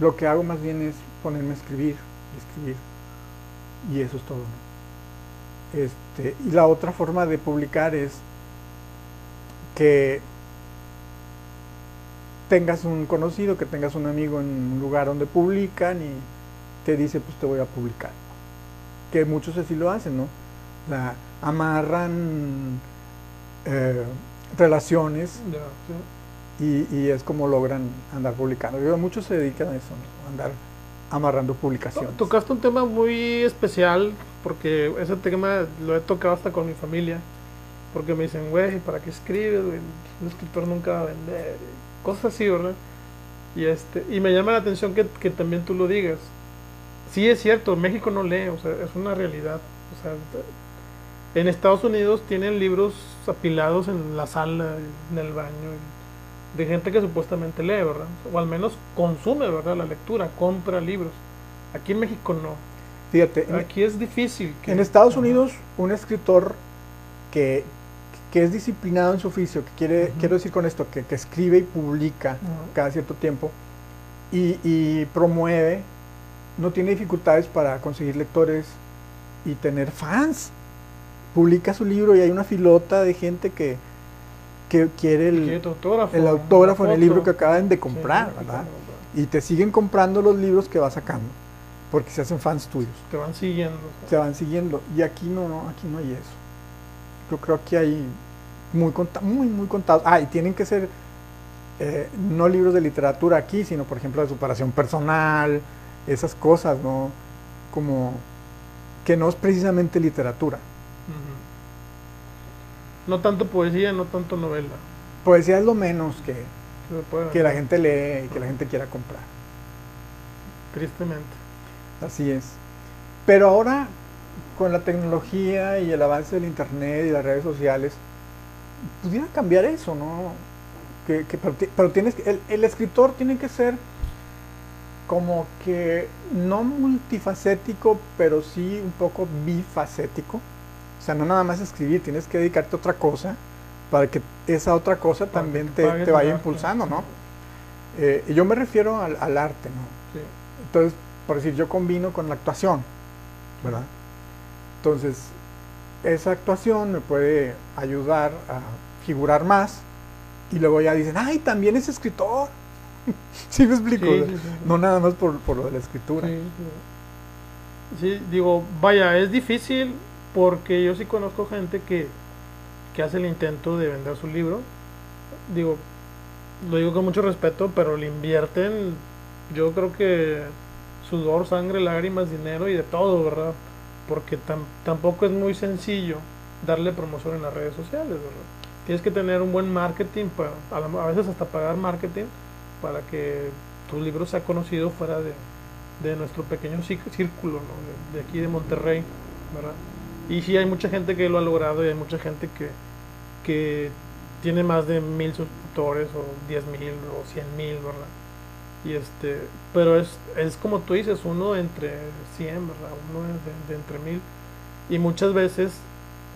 lo que hago más bien es ponerme a escribir escribir. Y eso es todo. ¿no? Este, y la otra forma de publicar es que tengas un conocido, que tengas un amigo en un lugar donde publican y te dice, pues te voy a publicar. Que muchos así lo hacen, ¿no? la- amarran eh, relaciones y, y es como logran andar publicando. Yo, muchos se dedican a eso, ¿no? andar amarrando publicaciones. Tocaste un tema muy especial porque ese tema lo he tocado hasta con mi familia. Porque me dicen, güey, ¿para qué escribes? Un escritor nunca va a vender. Cosas así, ¿verdad? Y, este, y me llama la atención que, que también tú lo digas. Sí es cierto, México no lee, o sea, es una realidad. O sea, en Estados Unidos tienen libros apilados en la sala, en el baño, de gente que supuestamente lee, ¿verdad? O al menos consume, ¿verdad? La lectura, compra libros. Aquí en México no. Fíjate, en, Aquí es difícil. que- en Estados. Unidos un escritor que, que es disciplinado en su oficio, que quiere, quiero decir con esto, que, que escribe y publica cada cierto tiempo y, y promueve, no tiene dificultades para conseguir lectores y tener fans. Publica su libro y hay una filota de gente que, que quiere el, autógrafo, el autógrafo en el libro que acaban de comprar, sí, ¿verdad? Y te siguen comprando los libros que vas sacando, porque se hacen fans tuyos, Te van siguiendo. se van siguiendo. Y aquí no, no, aquí no hay eso. Yo creo que hay muy, muy, muy contados. Ah, y tienen que ser eh, no libros de literatura aquí, sino por ejemplo de superación personal, esas cosas, ¿no? Como que no es precisamente literatura. No tanto poesía, no tanto novela. Poesía es lo menos que, que la gente lee y que la gente quiera comprar. Tristemente. Así es. Pero ahora, con la tecnología y el avance del Internet y las redes sociales, pudiera cambiar eso, ¿no? Que, que- pero, ti- pero tienes que- el, el escritor tiene que ser como que no multifacético, pero sí un poco bifacético. O sea, no nada más escribir, tienes que dedicarte a otra cosa para que esa otra cosa Para también te te, vaya arte. impulsando, ¿no? Eh, yo me refiero al, al arte, ¿no? Sí. Entonces, por decir, yo combino con la actuación, ¿verdad? Entonces, esa actuación me puede ayudar a figurar más y luego ya dicen, ay, también es escritor. ¿Sí me explico? Sí, sí, sí. No nada más por, por lo de la escritura. Sí, digo, vaya, es difícil porque yo sí conozco gente que, que hace el intento de vender su libro. Digo, lo digo con mucho respeto, pero le invierten, yo creo que sudor, sangre, lágrimas, dinero y de todo, ¿verdad? Porque tam- tampoco es muy sencillo darle promoción en las redes sociales, ¿verdad? Tienes que tener un buen marketing, a, veces hasta pagar marketing para que tu libro sea conocido fuera de, de nuestro pequeño cí- círculo ¿no? de, de aquí de Monterrey, ¿verdad? Y sí hay mucha gente que lo ha logrado y hay mucha gente que, que tiene más de mil suscriptores o diez mil o cien mil, ¿verdad? Y este, pero es, es como tú dices, uno entre 100, ¿verdad? Uno de, de entre mil. Y muchas veces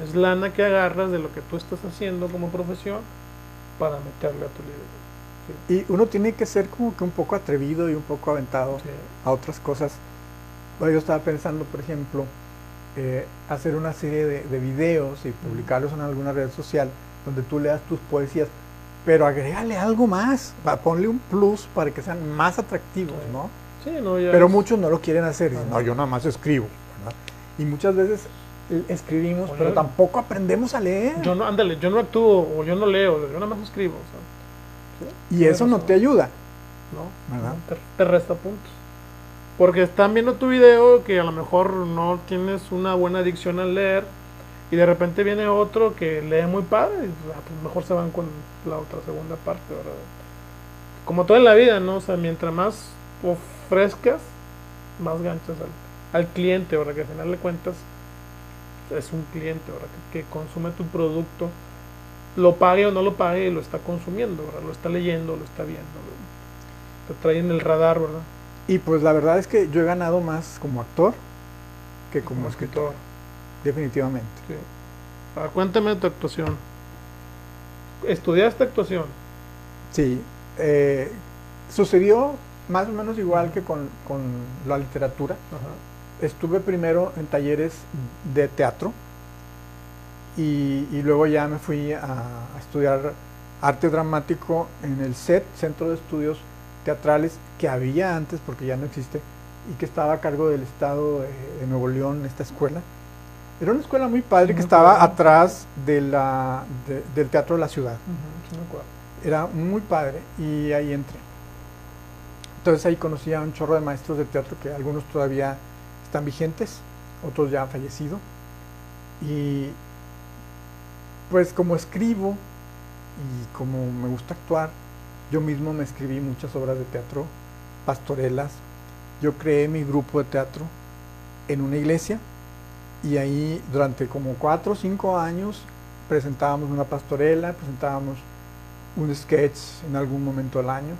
es lana que agarras de lo que tú estás haciendo como profesión para meterle a tu libro. Y uno tiene que ser como que un poco atrevido y un poco aventado Sí. a otras cosas. Bueno, Yo estaba pensando, por ejemplo, eh, hacer una serie de, de videos y publicarlos en alguna red social donde tú leas tus poesías, pero agrégale algo más, ponle un plus para que sean más atractivos. ¿no? Sí, no, ya Pero es- muchos no lo quieren hacer, dicen, no, yo nada más escribo, ¿verdad? Y muchas veces eh, escribimos, Oye. pero tampoco aprendemos a leer. Yo no, ándale, yo no actúo o yo no leo, yo nada más escribo. o sea, y eso no razón. te ayuda. ¿no? ¿Verdad? Te, te resta puntos. Porque están viendo tu video que a lo mejor no tienes una buena adicción al leer y de repente viene otro que lee muy padre y ah, pues mejor se van con la otra segunda parte, ¿verdad? Como todo en la vida, ¿no? O sea, mientras más ofrezcas, más ganchas al, al cliente, ¿verdad? Que al final de cuentas es un cliente, ¿verdad? Que, que consume tu producto, lo pague o no lo pague, lo está consumiendo, ¿verdad? Lo está leyendo, lo está viendo, ¿verdad? te trae en el radar, ¿verdad? Y pues la verdad es que yo he ganado más como actor que como, escritor, definitivamente. Sí. Ah, cuéntame tu actuación. ¿Estudiaste actuación? Sí, eh, sucedió más o menos igual que con, con la literatura. Ajá. Estuve primero en talleres de teatro y, y luego ya me fui a, a estudiar arte dramático en el CET, Centro de Estudios Teatrales, que había antes porque ya no existe y que estaba a cargo del Estado de, de Nuevo León, esta escuela. Era una escuela muy padre Sí, que estaba atrás de la, de- del Teatro de la Ciudad. Sí. Era muy padre y ahí entré. Entonces ahí conocí a un chorro de maestros de teatro que algunos todavía están vigentes, otros ya han fallecido. Y pues como escribo y como me gusta actuar, yo mismo me escribí muchas obras de teatro, pastorelas. Yo creé mi grupo de teatro en una iglesia y ahí durante como cuatro o cinco años presentábamos una pastorela, presentábamos un sketch en algún momento del año,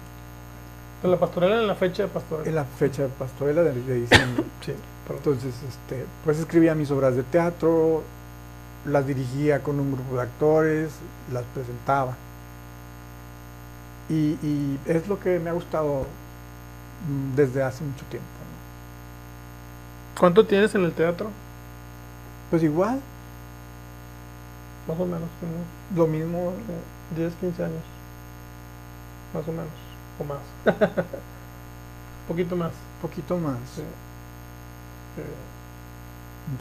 Pero la pastorela en la fecha de pastorela. en la fecha de pastorela de, de diciembre. Sí. Entonces, este, pues escribía mis obras de teatro, las dirigía con un grupo de actores, las presentaba. Y, y es lo que me ha gustado mm, desde hace mucho tiempo. ¿no? ¿Cuánto tienes en el teatro? Pues igual, Más o menos, unos lo mismo, 10, 15 años. Más o menos. O más. poquito más. poquito más. Sí. Eh,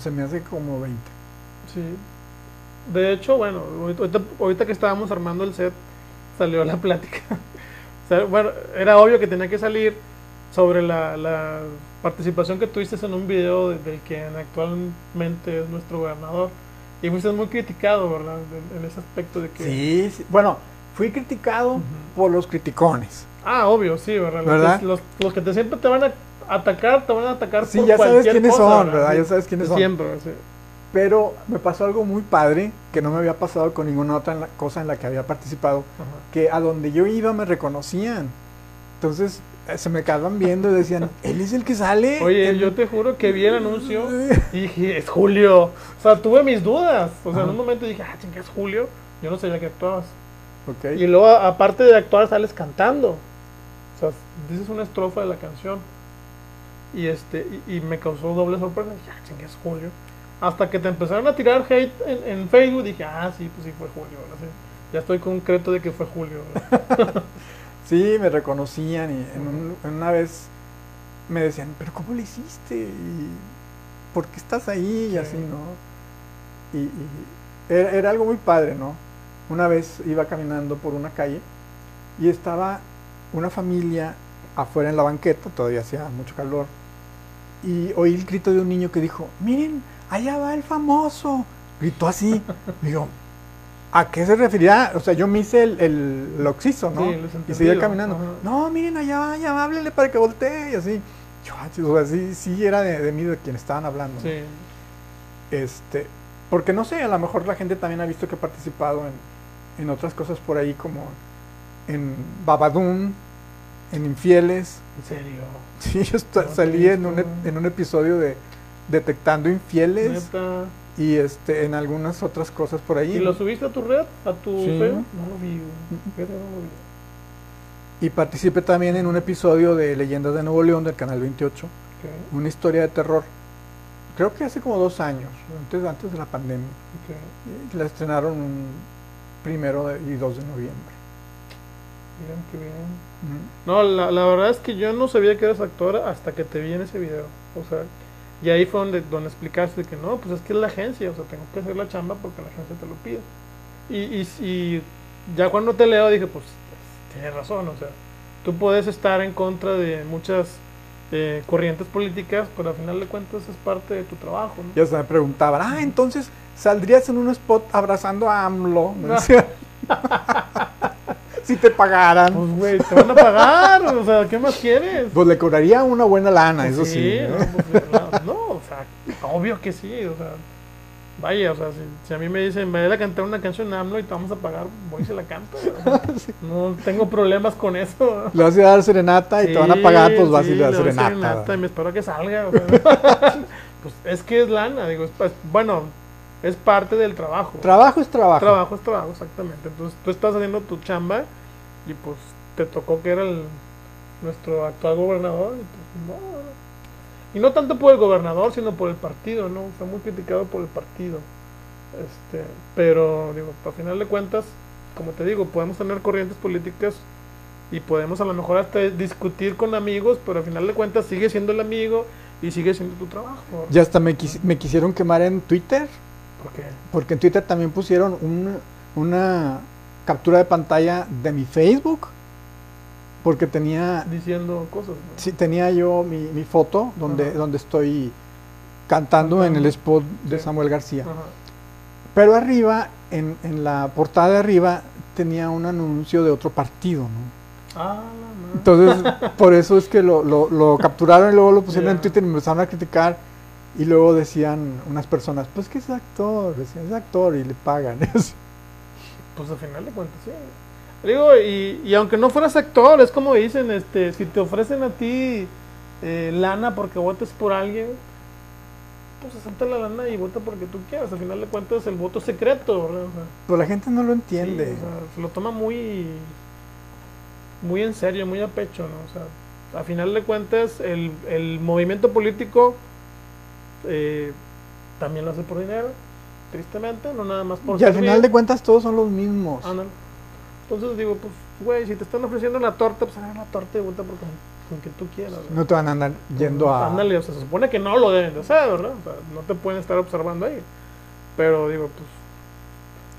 Se me hace como 20. Sí. De hecho, bueno, ahorita- ahorita, ahorita que estábamos armando el set, salió la plática. O sea, bueno, era obvio que tenía que salir sobre la, la participación que tuviste en un video de- del que actualmente es nuestro gobernador. Y fuiste muy criticado, ¿verdad? En, ese aspecto de que... Sí, sí. Bueno, fui criticado Ujú. por los criticones. Ah, obvio, sí, ¿verdad? ¿Verdad? Los, los que te siempre te van a atacar, te van a atacar Sí, por ya sabes cualquier quiénes cosa, son, ¿verdad? Sí, Ya sabes quiénes son. Siempre, sí. Pero me pasó algo muy padre que no me había pasado con ninguna otra en la- cosa en la que había participado, que a donde yo iba me reconocían. Entonces se me quedaban viendo y decían, él es el que sale. Oye, El- yo te juro que vi el anuncio y dije, es Julio. O sea, tuve mis dudas. O sea, en un momento dije, ah, chinga, es Julio. Yo no sabía que actuabas. Ok. Y luego, aparte de actuar, sales cantando. O sea, dices una estrofa de la canción. Y este y, y me causó doble sorpresa. Dije, ah, chinga, es Julio. Hasta que te empezaron a tirar hate en, en Facebook, dije, ah, sí, pues sí fue Julio. ahora sí. Ya estoy concreto de que fue Julio. Sí, me reconocían y en un- en una vez me decían, pero ¿cómo le hiciste? ¿Y ¿Por qué estás ahí? Y Sí. así, ¿no? Y, y era, era algo muy padre, ¿no? Una vez iba caminando por una calle y estaba una familia afuera en la banqueta, todavía hacía mucho calor, y oí el grito de un niño que dijo, miren, allá va el famoso. Gritó así. Digo, ¿a qué se refería? O sea, yo me hice el, el, el oxiso, ¿no? Sí, y seguía caminando. ajá. No, miren, allá va, allá va, háblenle para que voltee y así. Yo, ah, o sea, sí, sí era de, de mí de quien estaban hablando. Sí. Este, porque no sé, a lo mejor la gente también ha visto que he participado en, en otras cosas por ahí como en Babadoom, en Infieles. En serio. Sí, yo No salí en un, ep- en un episodio de Detectando Infieles Neta. Y este en algunas otras cosas por ahí. ¿Y lo subiste a tu red? ¿A tu Sí. No lo vi, vi. Y participé también en un episodio de Leyendas de Nuevo León del Canal 28, Ok, una historia de terror. Creo que hace como dos años, antes, antes de la pandemia. La estrenaron un primero y 2 de noviembre. Bien, qué bien. No, la, la verdad es que yo no sabía que eras actora hasta que te vi en ese video. O sea, y ahí fue donde, donde explicaste que no, pues es que es la agencia, o sea, tengo que hacer la chamba porque la agencia te lo pide. Y, y, y ya cuando te leo dije, pues tienes razón, o sea, tú puedes estar en contra de muchas eh, corrientes políticas, pero al final de cuentas es parte de tu trabajo, ¿no? Ya se me preguntaban, ah, entonces saldrías en un spot abrazando a AMLO. No. si te pagaran. Pues güey, te van a pagar, o sea, ¿qué más quieres? Pues le cobraría una buena lana, eso Pues sí. ¿no? ¿eh? Pues, no, no, o sea, obvio que sí, o sea, vaya, o sea, si, si a mí me dicen, vaya a cantar una canción AMLO y te vamos a pagar, voy y se la canto, no tengo problemas con eso. Le vas a ir a dar serenata y te van a pagar, pues vas y sí, le das doy serenata. y me espero que salga, o sea, pues es que es lana, digo, es, pues, bueno, es parte del trabajo. Trabajo es trabajo. Trabajo es trabajo, exactamente. Entonces tú estás haciendo tu chamba y pues te tocó que era el, nuestro actual gobernador. Y, pues, no. Y no tanto por el gobernador, sino por el partido, ¿no? Fue muy criticado por el partido. Este, pero, digo, al final de cuentas, como te digo, podemos tener corrientes políticas y podemos a lo mejor hasta discutir con amigos, pero al final de cuentas sigue siendo el amigo y sigue siendo tu trabajo. Ya hasta me, quis- me quisieron quemar en Twitter, ¿Por qué? porque en Twitter también pusieron un- una captura de pantalla de mi Facebook, porque tenía, Diciendo cosas. ¿no? sí, tenía yo mi, mi foto donde, Ajá. donde estoy cantando en el spot de Sí. Samuel García. Ajá. Pero arriba, en, en la portada de arriba, tenía un anuncio de otro partido, ¿no? Ah. Entonces, por eso es que lo, lo- lo capturaron y luego lo pusieron en. Twitter y me empezaron a criticar. Y luego decían unas personas, pues que es actor, es actor y le pagan. Pues al final de cuentas, sí. Digo, y, y aunque no fueras actor, es como dicen, este, si te ofrecen a ti eh, lana porque votes por alguien, pues acepta la lana y vota porque tú quieras. Al final de cuentas, el voto es secreto. O sea, Pero la gente no lo sí, entiende. o sea, se lo toma muy, muy en serio, muy a pecho, ¿no? O sea, a final de cuentas, el, el movimiento político eh, también lo hace por dinero, tristemente, no nada más por y al final de cuentas todos son los mismos. Ándale. Entonces digo, pues, güey, si te están ofreciendo la torta, pues agarra la torta y vota por con, con que tú quieras. ¿verdad? No te van a andar yendo a... Ándale, o sea, se supone que no lo deben de hacer, ¿verdad? O sea, no te pueden estar observando ahí. Pero digo, pues,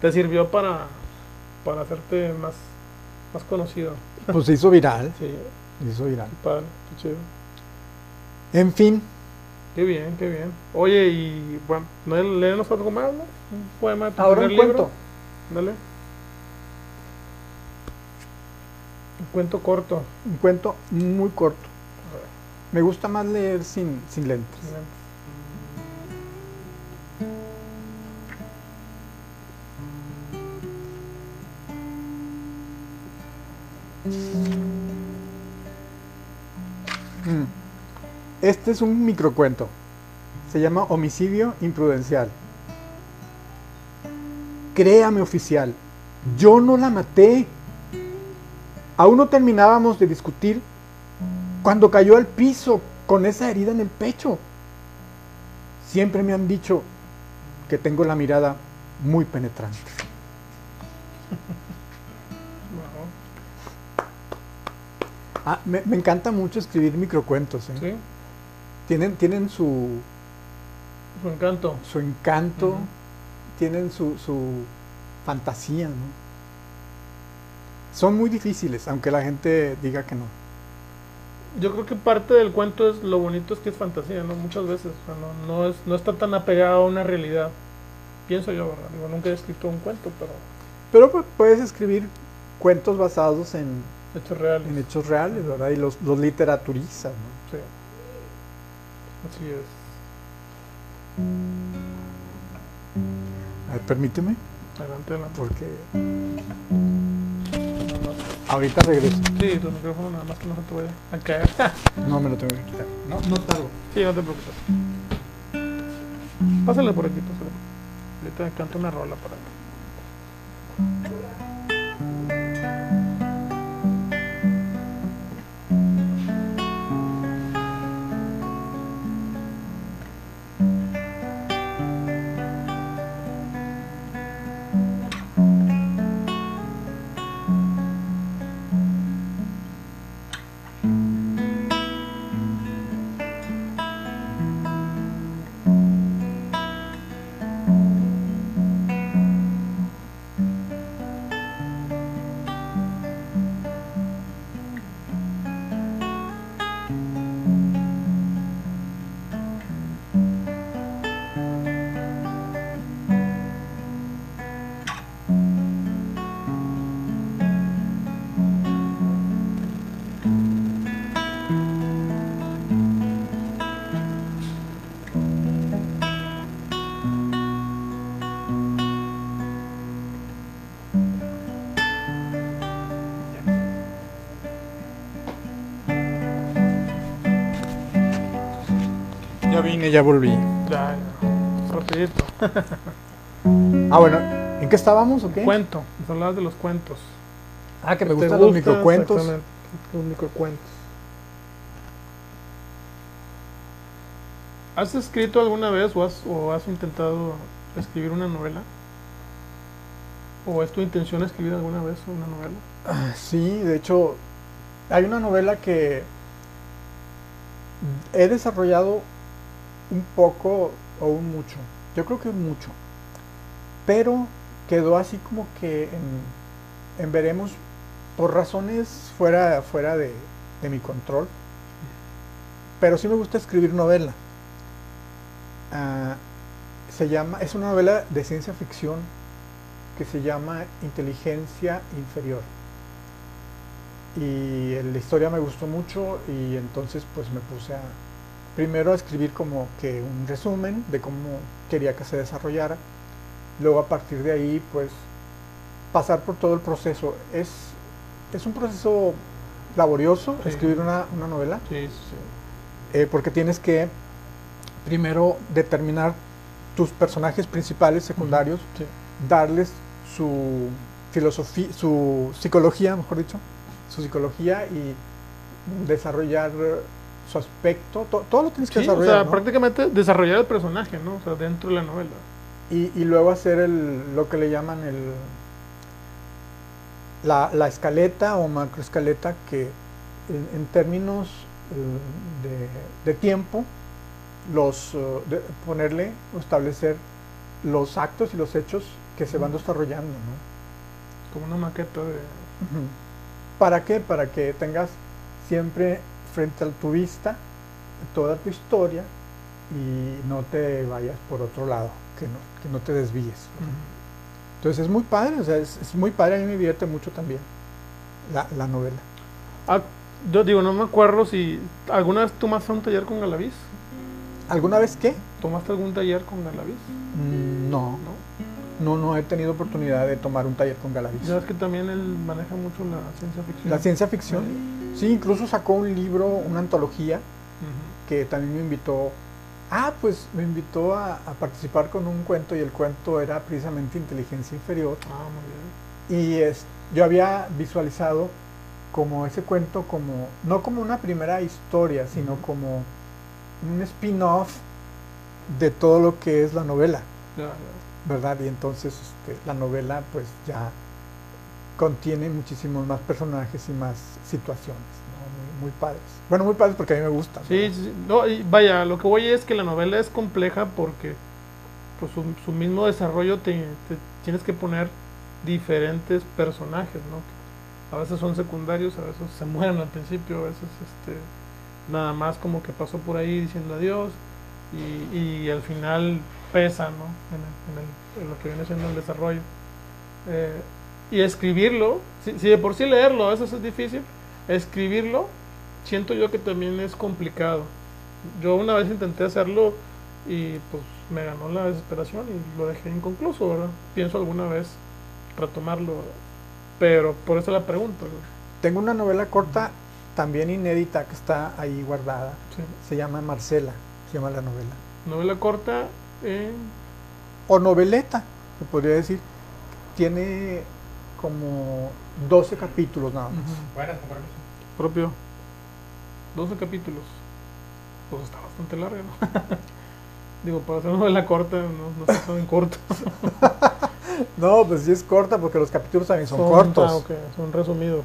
te sirvió para, para hacerte más, más conocido. Pues se hizo viral. Sí, Se hizo viral. padre, qué chido. En fin, Qué bien, qué bien. Oye, y bueno, ¿no léenos algo más, no? Un poema de tu ahora un libro. cuento. Dale. Un cuento corto. Un cuento muy corto. Me gusta más leer sin, sin lentes. Mm. Este es un microcuento. Se llama Homicidio Imprudencial. Créame, oficial, yo no la maté. Aún no terminábamos de discutir cuando cayó al piso con esa herida en el pecho. Siempre me han dicho que tengo la mirada muy penetrante. Ah, me, me encanta mucho escribir microcuentos. ¿eh? ¿Sí? Tienen, tienen su, Su encanto. su encanto, tienen su, su fantasía, ¿no? Son muy difíciles, aunque la gente diga que no. Yo creo que parte del cuento es lo bonito es que es fantasía, ¿no? Muchas veces. o sea, no, no, es, no está tan apegado a una realidad. Pienso yo, ¿verdad? Digo, nunca he escrito un cuento, pero Pero pues, puedes escribir cuentos basados en, hechos reales. en hechos reales, ¿verdad? Y los, los literaturizas, ¿no? Sí. Así es. A ver, permíteme, Adelante, adelante. porque ahorita regreso. Sí, tu micrófono nada más que no se te vaya a caer. No, me lo tengo que quitar. No, no tardo. sí, no te preocupes. Pásale por aquí, pásale. Ahorita canto una rola para Ya vine, ya volví. Ya, ya. Rapidito. Ah, bueno, ¿en qué estábamos o qué? Cuento. Nos hablabas de los cuentos. Ah, que me ¿Te gustan los gusta? microcuentos. Exactamente, Los microcuentos. ¿Has escrito alguna vez o has, o has intentado escribir una novela? ¿O es tu intención escribir alguna vez una novela? Ah, Sí, de hecho, hay una novela que He desarrollado un poco o un mucho. Yo creo que un mucho. Pero quedó así como que en, en veremos por razones fuera, fuera de, de mi control. Pero sí me gusta escribir novela. Ah, se llama, es una novela de ciencia ficción que se llama Inteligencia Inferior. Y la historia me gustó mucho y entonces pues me puse a primero a escribir como que un resumen de cómo quería que se desarrollara. Luego a partir de ahí pues pasar por todo el proceso. Es, es un proceso laborioso Sí. escribir una, una novela Sí, sí. eh, porque tienes que primero determinar tus personajes principales, secundarios, darles su filosofía, su psicología, mejor dicho, su psicología y desarrollar su aspecto, to- todo lo tienes que Sí, o desarrollar, sea, ¿no? prácticamente desarrollar el personaje, ¿no? O sea, dentro de la novela. y, y luego hacer el, lo que le llaman el la, la escaleta o macroescaleta que en, en términos eh, de, de tiempo los eh, de ponerle o establecer los actos y los hechos que se van desarrollando, ¿no? Como una maqueta de. ¿Para qué? Para que tengas siempre frente a tu vista toda tu historia y no te vayas por otro lado, que no, que no te desvíes. Entonces es muy padre, o sea, es, es muy padre, a mí me divierte mucho también la, la novela. Ah, yo digo, no me acuerdo si. ¿Alguna vez tomaste un taller con Galaviz? ¿Alguna vez qué? ¿Tomaste algún taller con Galaviz? Mm, No, ¿No? No, no he tenido oportunidad de tomar un taller con Galaviz. Ya ves que también él maneja mucho la ciencia ficción. La ciencia ficción, sí, incluso sacó un libro, una antología, que también me invitó, ah, pues me invitó a, a participar con un cuento y el cuento era precisamente inteligencia inferior. Ah, muy bien. Y es, yo había visualizado como ese cuento como, no como una primera historia, sino como un spin-off de todo lo que es la novela, ya. ¿Verdad? Y entonces este, la novela pues ya contiene muchísimos más personajes y más situaciones, ¿no? Muy, muy padres. Bueno, muy padres porque a mí me gustan. Sí, sí. No, y vaya, lo que voy es que la novela es compleja porque pues su, su mismo desarrollo te, te tienes que poner diferentes personajes, ¿no? A veces son secundarios, a veces se mueren al principio, a veces este nada más como que pasó por ahí diciendo adiós y, y al final pesa, ¿no? En, el- en el- en lo que viene siendo el desarrollo. Eh, y escribirlo, si, si de por sí leerlo a veces es difícil, escribirlo siento yo que también es complicado. Yo una vez intenté hacerlo y pues me ganó la desesperación y lo dejé inconcluso, ¿verdad? Pienso alguna vez retomarlo, pero por eso la pregunto. ¿no? Tengo una novela corta también inédita que está ahí guardada. Sí. Se llama Marcela, se llama la novela. Novela corta en O noveleta, se podría decir. Tiene como 12 capítulos nada más. Propio 12 capítulos. Pues está bastante larga, ¿no? Digo, para hacer novela corta, no, no está tan corto. No, pues sí es corta porque los capítulos también son, cortos. ah, ok, son resumidos.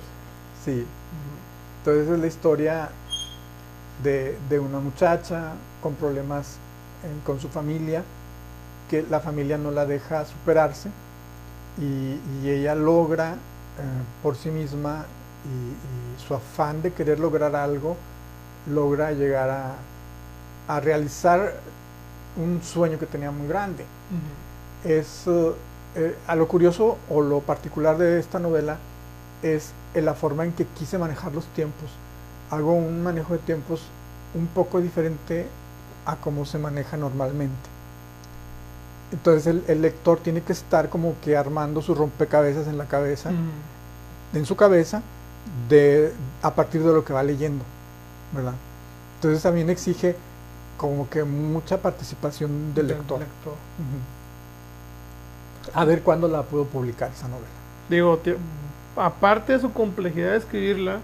Sí. Entonces es la historia de, de una muchacha con problemas con su familia, que la familia no la deja superarse y, y ella logra eh, por sí misma y, y su afán de querer lograr algo, logra llegar a, a realizar un sueño que tenía muy grande es eh, eh, a lo curioso o lo particular de esta novela es la forma en que quise manejar los tiempos. Hago un manejo de tiempos un poco diferente a cómo se maneja normalmente. Entonces el, el lector tiene que estar como que armando su rompecabezas en la cabeza, Ujú. en su cabeza, de, a partir de lo que va leyendo, ¿verdad? Entonces también exige como que mucha participación del lector. lector. Ujú. A ver cuándo la puedo publicar esa novela. Digo, ti- aparte de su complejidad de escribirla,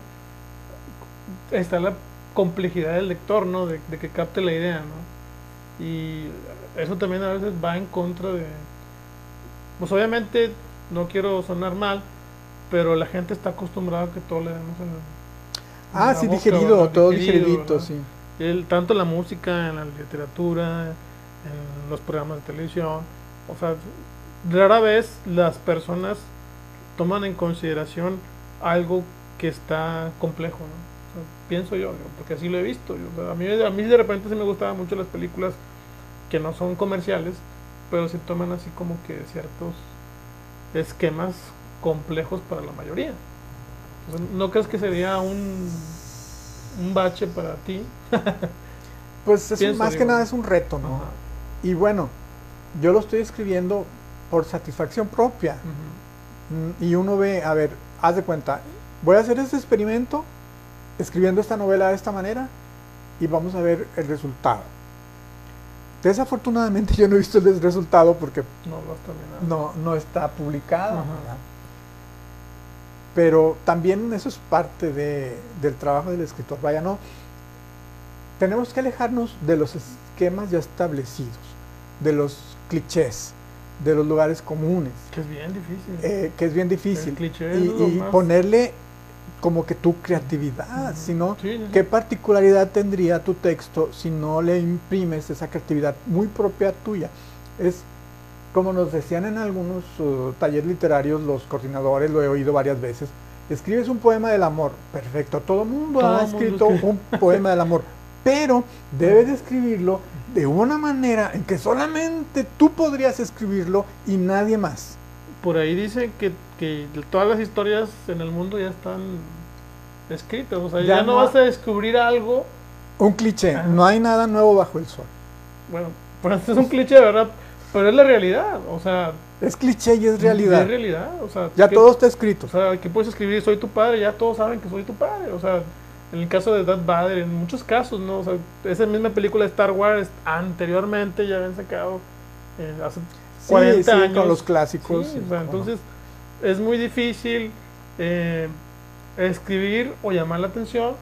está la complejidad del lector, ¿no? De, de que capte la idea, ¿no? Y eso también a veces va en contra de... Pues obviamente, no quiero sonar mal, pero la gente está acostumbrada a que todo le demos en, en Ah, sí, boca, digerido, ¿verdad? todo Digerido, digeridito, ¿verdad? sí. el, tanto en la música, en la literatura, en los programas de televisión. O sea, rara vez las personas toman en consideración algo que está complejo, ¿no? Pienso yo, porque así lo he visto. a, mí, a mí de repente sí me gustaban mucho las películas que no son comerciales, pero se toman así como que ciertos esquemas complejos para la mayoría. ¿No crees que sería un, un bache para ti? pues es más que nada es un reto, ¿no? Y bueno, yo lo estoy escribiendo por satisfacción propia. Mm, y uno ve, a ver, haz de cuenta, voy a hacer este experimento escribiendo esta novela de esta manera y vamos a ver el resultado. Desafortunadamente yo no he visto el resultado porque no, no, está publicado. Pero también eso es parte de, del trabajo del escritor. Vaya, no. Tenemos que alejarnos de los esquemas ya establecidos, de los clichés, de los lugares comunes. Que es bien difícil. Eh, que es bien difícil. y, y ponerle como que tu creatividad, sino qué particularidad tendría tu texto si no le imprimes esa creatividad muy propia tuya. Es como nos decían en algunos uh, talleres literarios los coordinadores, lo he oído varias veces, escribes un poema del amor, perfecto, todo el mundo ha escrito un poema del amor, pero debes escribirlo de una manera en que solamente tú podrías escribirlo y nadie más. Por ahí dice que que todas las historias en el mundo ya están escritas. O sea, ya, no, vas a descubrir algo. Un cliché, no hay nada nuevo bajo el sol. Bueno, pues es un cliché, ¿verdad? Pero es la realidad, o sea... Es cliché y es realidad. Es realidad, o sea... Ya todo está escrito. O sea, que puedes escribir soy tu padre, ya todos saben que soy tu padre, o sea... En el caso de Darth Vader, en muchos casos, ¿no? O sea, esa misma película de Star Wars anteriormente ya habían sacado eh, hace 40 años. con los clásicos. o sea, entonces es muy difícil eh, escribir o llamar la atención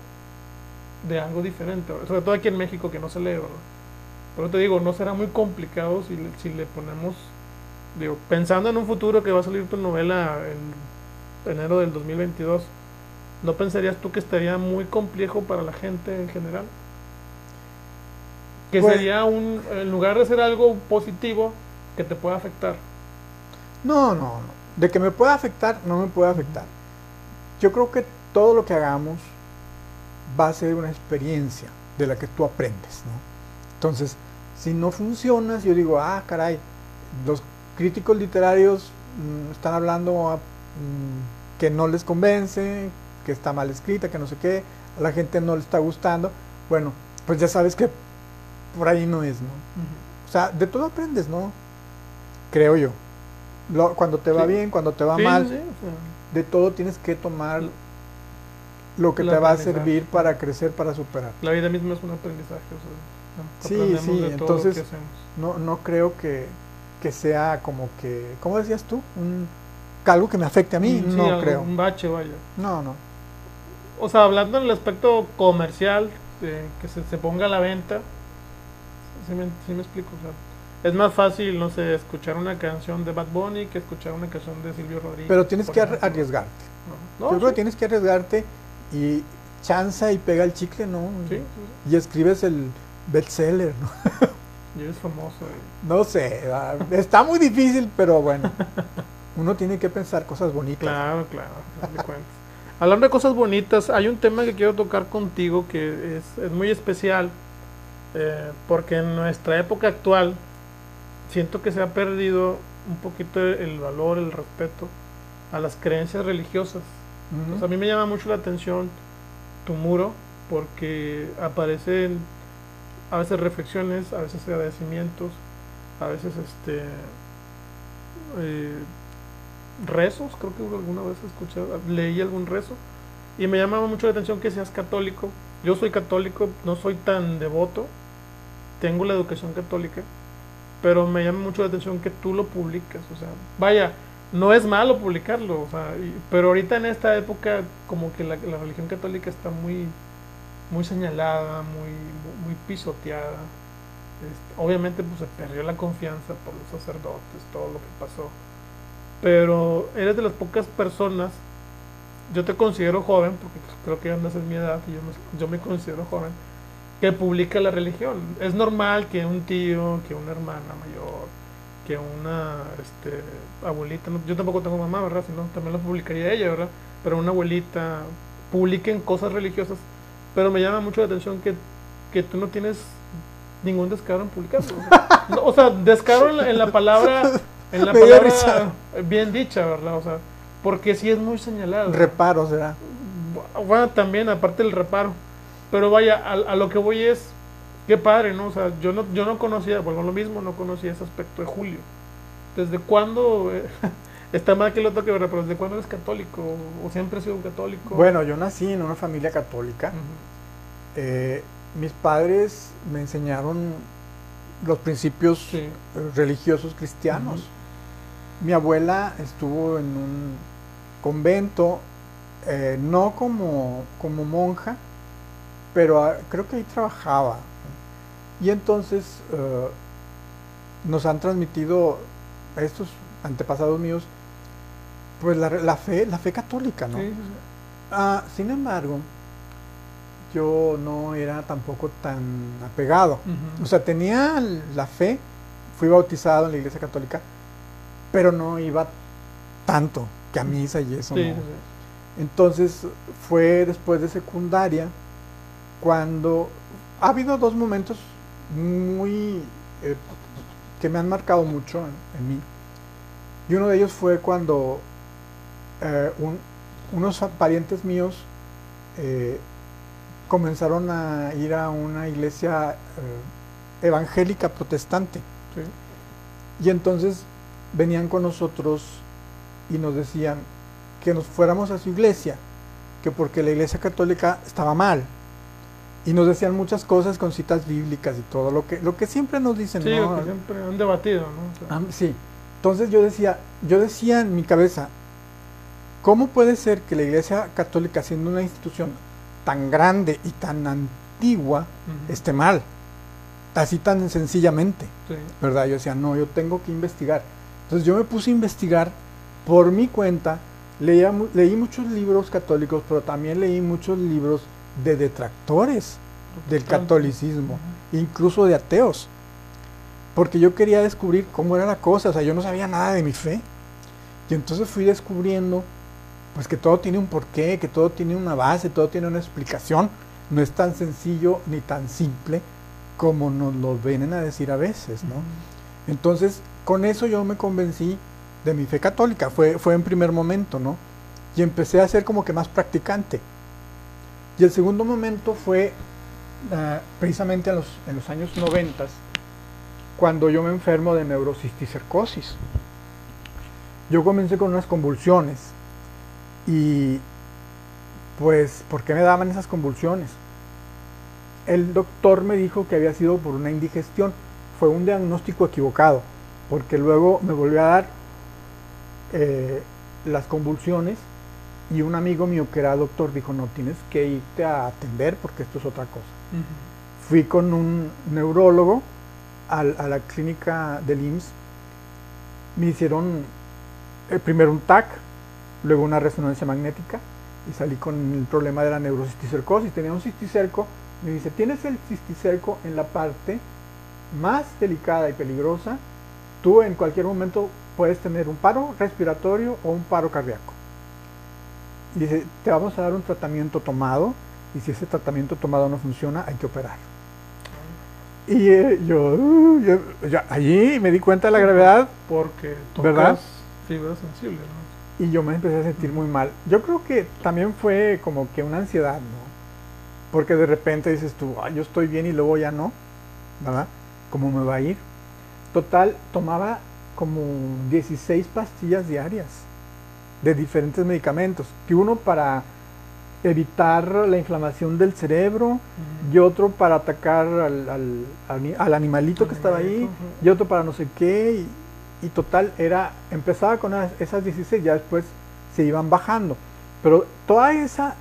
de algo diferente, sobre todo aquí en México que no se lee, ¿verdad? Pero te digo, no será muy complicado si, si le ponemos, digo, pensando en un futuro que va a salir tu novela en enero del 2022, ¿no pensarías tú que estaría muy complejo para la gente en general? Que pues sería un, en lugar de ser algo positivo, que te pueda afectar. No, no, no. De que me pueda afectar, no me puede afectar. Yo creo que todo lo que hagamos va a ser una experiencia de la que tú aprendes. ¿no? Entonces, si no funciona, yo digo, ah, caray, los críticos literarios mm, están hablando mm, que no les convence, que está mal escrita, que no sé qué, a la gente no le está gustando. Bueno, pues ya sabes que por ahí no es, ¿no? O sea, de todo aprendes, ¿no? Creo yo cuando te va bien, cuando te va mal, de todo tienes que tomar lo que te va a servir para crecer, para superar. La vida misma es un aprendizaje. sí, sí, entonces no, no creo que, que, sea como que, ¿cómo decías tú? Un, algo que me afecte a mí, no creo. Un bache, vaya. No, no. O sea, hablando en el aspecto comercial, que se, se, ponga a la venta, sí me, sí me explico. O sea, es más fácil, no sé, escuchar una canción de Bad Bunny que escuchar una canción de Silvio Rodríguez. Pero tienes que arriesgarte. Yo creo que tienes que arriesgarte y chanza y pega el chicle, ¿no? Sí, Y escribes el bestseller, ¿no? y eres famoso. No sé, ah, está muy difícil, pero bueno. Uno tiene que pensar cosas bonitas. Claro, claro, Hablando de cosas bonitas, hay un tema que quiero tocar contigo que es, es muy especial, eh, porque en nuestra época actual, siento que se ha perdido un poquito el valor, el respeto a las creencias religiosas. a mí me llama mucho la atención tu muro porque aparecen a veces reflexiones, a veces agradecimientos, a veces este eh, rezos, creo que alguna vez escuché, leí algún rezo y me llama mucho la atención que seas católico. Yo soy católico, no soy tan devoto, tengo la educación católica, pero me llama mucho la atención que tú lo publicas, o sea, vaya, no es malo publicarlo, o sea, pero ahorita en esta época como que la, religión católica está muy, muy señalada, muy, muy pisoteada, obviamente pues se perdió la confianza por los sacerdotes, todo lo que pasó, pero eres de las pocas personas, yo te considero joven, porque creo que andas en mi edad y yo me, yo me considero joven, que publica la religión. Es normal que un tío, que una hermana mayor, que una este, abuelita, yo tampoco tengo mamá, ¿verdad? Si no, también lo publicaría ella, ¿verdad? Pero una abuelita publiquen cosas religiosas. Pero me llama mucho la atención que, que tú no tienes ningún descaro en publicarlo. O sea, descaro en la, palabra, en la palabra bien dicha, ¿verdad? O sea, porque sí es muy señalado. Reparo, será. Bueno, también, aparte del reparo. Pero vaya, a, lo que voy es, qué padre, ¿no? O sea, yo no, yo no conocía, bueno, lo mismo, no conocía ese aspecto de Julio. ¿Desde cuándo, eh, está mal que lo toque, ¿verdad? Pero ¿desde cuándo eres católico? ¿O siempre has sido católico? Bueno, yo nací en una familia católica. eh, mis padres me enseñaron los principios religiosos cristianos. Mi abuela estuvo en un convento, eh, no como, como monja, pero ah, creo que ahí trabajaba. Y entonces eh, nos han transmitido a estos antepasados míos, pues la, fe, la fe católica, ¿no? Ah, sin embargo, yo no era tampoco tan apegado. O sea, tenía la fe, fui bautizado en la iglesia católica, pero no iba tanto que a misa y eso. Entonces fue después de secundaria cuando ha habido dos momentos muy eh, que me han marcado mucho en, mí. Y uno de ellos fue cuando eh, unos parientes míos eh, comenzaron a ir a una iglesia evangélica protestante. Y entonces venían con nosotros y nos decían que nos fuéramos a su iglesia, que porque la iglesia católica estaba mal. Y nos decían muchas cosas con citas bíblicas y todo, lo que, lo que siempre nos dicen. Sí, lo que siempre han debatido, ¿no? Ah, sí. Entonces yo decía, yo decía en mi cabeza, ¿cómo puede ser que la iglesia católica, siendo una institución tan grande y tan antigua esté mal. Así tan sencillamente. ¿Verdad? Yo decía, no, yo tengo que investigar. Entonces yo me puse a investigar por mi cuenta. Leía, leí muchos libros católicos, pero también leí muchos libros de detractores del catolicismo, incluso de ateos. Porque yo quería descubrir cómo era la cosa, o sea, yo no sabía nada de mi fe. Y entonces fui descubriendo pues que todo tiene un porqué, que todo tiene una base, todo tiene una explicación. No es tan sencillo ni tan simple como nos lo vienen a decir a veces, ¿no? Entonces, con eso yo me convencí de mi fe católica, fue, fue en primer momento, ¿no? Y empecé a ser como que más practicante. Y el segundo momento fue ah, precisamente en los, años 90, cuando yo me enfermo de neurocisticercosis. Yo comencé con unas convulsiones y pues, ¿por qué me daban esas convulsiones? El doctor me dijo que había sido por una indigestión. Fue un diagnóstico equivocado, porque luego me volvió a dar eh, las convulsiones y un amigo mío que era doctor dijo, no, tienes que irte a atender porque esto es otra cosa. Fui con un neurólogo a, la clínica del IMSS, me hicieron eh, primero un TAC, luego una resonancia magnética y salí con el problema de la neurocisticercosis. Tenía un cisticerco, me dice, tienes el cisticerco en la parte más delicada y peligrosa, tú en cualquier momento puedes tener un paro respiratorio o un paro cardíaco. Y dice, te vamos a dar un tratamiento tomado y si ese tratamiento tomado no funciona, hay que operar. Y eh, uh, yo, allí me di cuenta de la gravedad. Porque tocas ¿verdad? fibras sensibles, ¿no? y yo me empecé a sentir muy mal. Yo creo que también fue como que una ansiedad, ¿no? Porque de repente dices tú, yo estoy bien y luego ya no, ¿verdad? ¿Cómo me va a ir? Total, tomaba como 16 pastillas diarias de diferentes medicamentos, que uno para evitar la inflamación del cerebro y otro para atacar al, al, animalito que estaba ahí y otro para no sé qué y total era, empezaba con esas 16, ya después se iban bajando. Pero toda esa,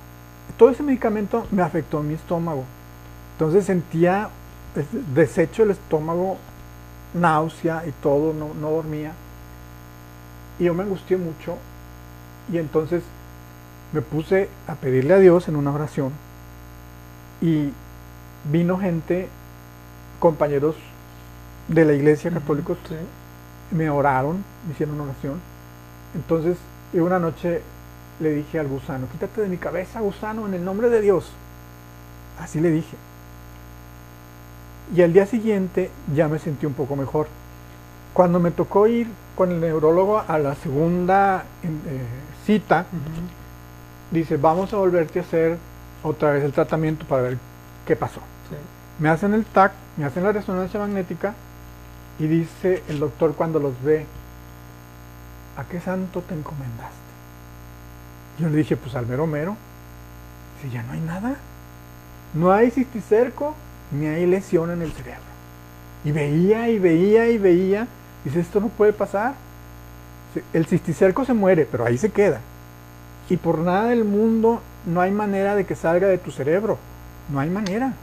todo ese medicamento me afectó mi estómago. Entonces sentía desecho el estómago, náusea y todo, no, no dormía. Y yo me angustié mucho y entonces me puse a pedirle a Dios en una oración y vino gente, compañeros de la iglesia católicos, Sí. me oraron, me hicieron oración. Entonces, y una noche le dije al gusano, quítate de mi cabeza, gusano, en el nombre de Dios. Así le dije. Y al día siguiente ya me sentí un poco mejor. Cuando me tocó ir con el neurólogo a la segunda eh, cita, dice, vamos a volverte a hacer otra vez el tratamiento para ver qué pasó. Sí. Me hacen el TAC, me hacen la resonancia magnética y dice el doctor cuando los ve, ¿a qué santo te encomendaste? Yo le dije, pues al mero mero. Dice, ya no hay nada. No hay cisticerco ni hay lesión en el cerebro. Y veía y veía y veía. Dice, esto no puede pasar. El cisticerco se muere, pero ahí se queda. Y por nada del mundo no hay manera de que salga de tu cerebro. No hay manera.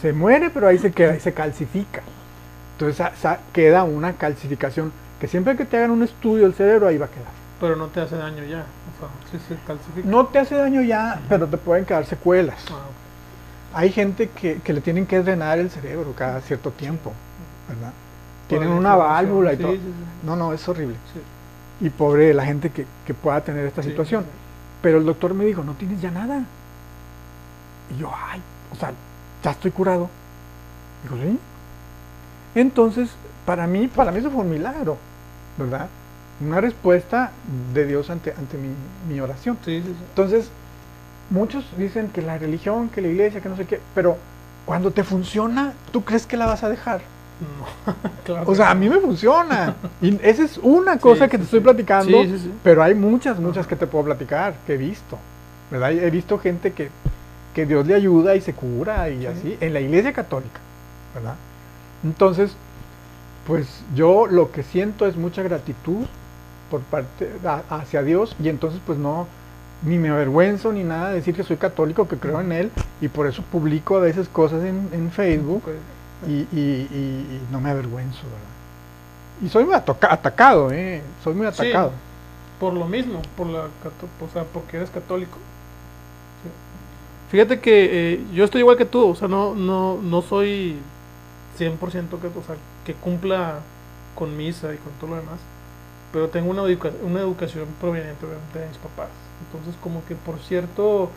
Se muere, pero ahí se queda y se calcifica. Entonces queda una calcificación que siempre que te hagan un estudio del cerebro ahí va a quedar. Pero no te hace daño ya. O sea, sí se calcifica. No te hace daño ya, pero te pueden quedar secuelas. Ah. Hay gente que, que le tienen que drenar el cerebro cada cierto tiempo, ¿verdad? Tienen una válvula y Sí, todo. sí, sí. No, no, es horrible. Y pobre la gente que, que pueda tener esta situación. Pero el doctor me dijo, no tienes ya nada. Y yo, ay, o sea, ya estoy curado. Dijo, sí. Entonces, para mí, para mí eso fue un milagro, ¿verdad? Una respuesta de Dios ante, ante mi, mi oración. Entonces, muchos dicen que la religión, que la iglesia, que no sé qué, pero cuando te funciona, ¿tú crees que la vas a dejar? No. claro. O sea, a mí me funciona. Y esa es una cosa Sí, que sí, te estoy sí. platicando, pero hay muchas, muchas que te puedo platicar, que he visto. ¿Verdad? He visto gente que, que Dios le ayuda y se cura y Sí. así, en la iglesia católica, ¿verdad? Entonces, pues yo lo que siento es mucha gratitud por parte a- hacia Dios y entonces pues no ni me avergüenzo ni nada de decir que soy católico, que creo en él y por eso publico a veces cosas en, en Facebook Ok. Y, y- y- y no me avergüenzo, ¿verdad? Y soy muy atacado, ¿eh? Soy muy Sí. atacado. Por lo mismo, por la, o sea, porque eres católico. Sí. Fíjate que eh, yo estoy igual que tú, o sea, no, no, no soy 100% que, o sea, que cumpla con misa y con todo lo demás, pero tengo una, educa- una educación proveniente obviamente de mis papás. Entonces, como que por cierto,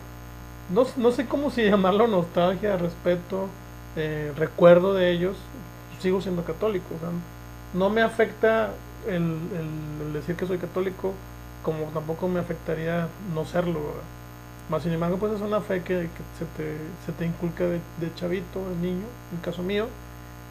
no, no sé cómo si llamarlo nostalgia, respeto, eh, recuerdo de ellos, sigo siendo católico. O sea, no me afecta el, el- el decir que soy católico, como tampoco me afectaría no serlo. ¿verdad? Más sin embargo, pues es una fe que, que se, te, se te inculca de, de chavito, de niño, en caso mío,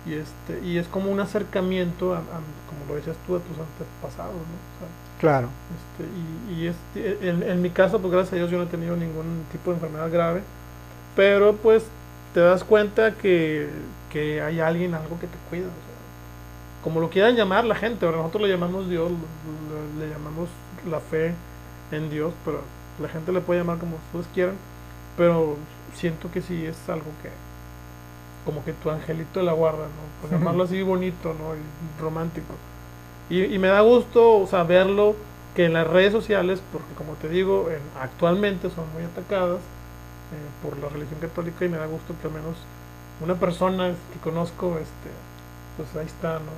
y este y es como un acercamiento, a, a- como lo decías tú, a tus antepasados. ¿no? O sea, Claro. este, y y este, en, en mi caso, pues gracias a Dios yo no he tenido ningún tipo de enfermedad grave, pero pues te das cuenta que, que hay alguien, algo que te cuida. o sea, como lo quieran llamar la gente, ahora nosotros le llamamos Dios, le, le llamamos la fe en Dios, pero la gente le puede llamar como ustedes quieran, pero siento que sí es algo que, como que tu angelito de la guarda, ¿no? Por llamarlo así bonito, ¿no? Y romántico. Y, y me da gusto, o sea, verlo que en las redes sociales, porque como te digo, en- actualmente son muy atacadas por la religión católica y me da gusto que al menos una persona que conozco, este, pues ahí está, ¿no?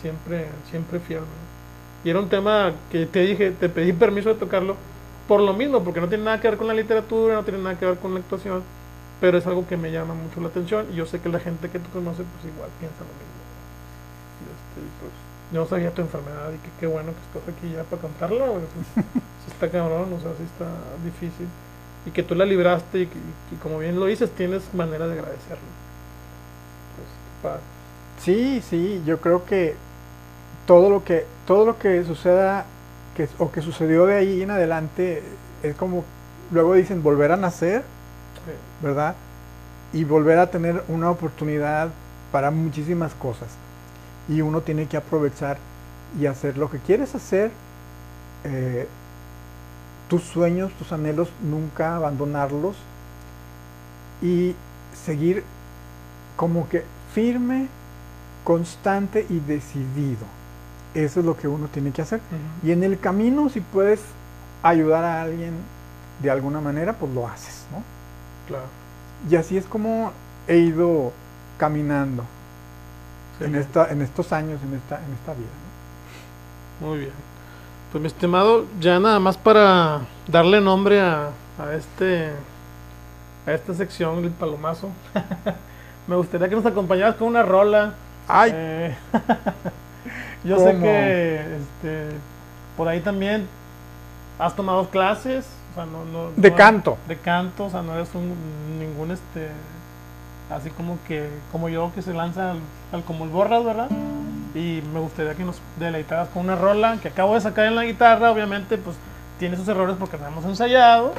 Siempre, siempre fiel. Y era un tema que te dije, te pedí permiso de tocarlo por lo mismo, porque no tiene nada que ver con la literatura, no tiene nada que ver con la actuación, pero es algo que me llama mucho la atención y yo sé que la gente que tú conoces, pues igual piensa lo mismo. Este, pues, yo sabía tu enfermedad y que qué bueno que estás aquí ya para contarla, güey, pues, sí está cabrón, o sea, sí está difícil. Y que tú la libraste y, y como bien lo dices, tienes manera de agradecerlo. Pues. Sí, sí, yo creo que todo lo que todo lo que suceda que, o que sucedió de ahí en adelante es como luego dicen volver a nacer, Sí. ¿verdad? Y volver a tener una oportunidad para muchísimas cosas. Y uno tiene que aprovechar y hacer lo que quieres hacer, eh, tus sueños, tus anhelos, nunca abandonarlos y seguir como que firme, constante y decidido. Eso es lo que uno tiene que hacer. Y en el camino, si puedes ayudar a alguien de alguna manera, pues lo haces, ¿no? Claro. Y así es como he ido caminando en, esta, en estos años, en esta, en esta vida. Muy bien. Pues mi estimado, ya nada más para darle nombre a, a este a esta sección, el palomazo. Me gustaría que nos acompañaras con una rola. Ay. Eh, yo sé que este, por ahí también has tomado clases, o sea, no, no- De no- canto. de canto, o sea, no eres un, ningún este así como que como yo que se lanza al, como el borras, ¿verdad? Y me gustaría que nos deleitaras con una rola que acabo de sacar en la guitarra, obviamente pues tiene sus errores porque no hemos ensayado.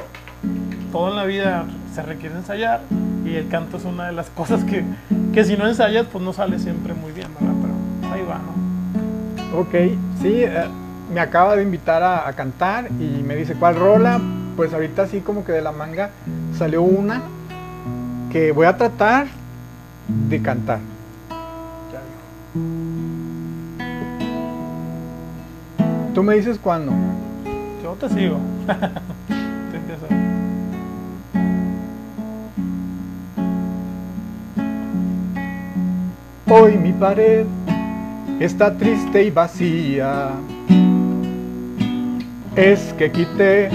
Todo en la vida se requiere ensayar y el canto es una de las cosas que, que si no ensayas pues no sale siempre muy bien, ¿verdad? Pero ahí va, ¿no? Ok, sí, eh, me acaba de invitar a, a cantar y me dice, ¿cuál rola? Pues ahorita sí como que de la manga salió una que voy a tratar de cantar. Tú me dices cuándo. Yo te sigo. Tú empieza. Hoy mi pared está triste y vacía. Es que quité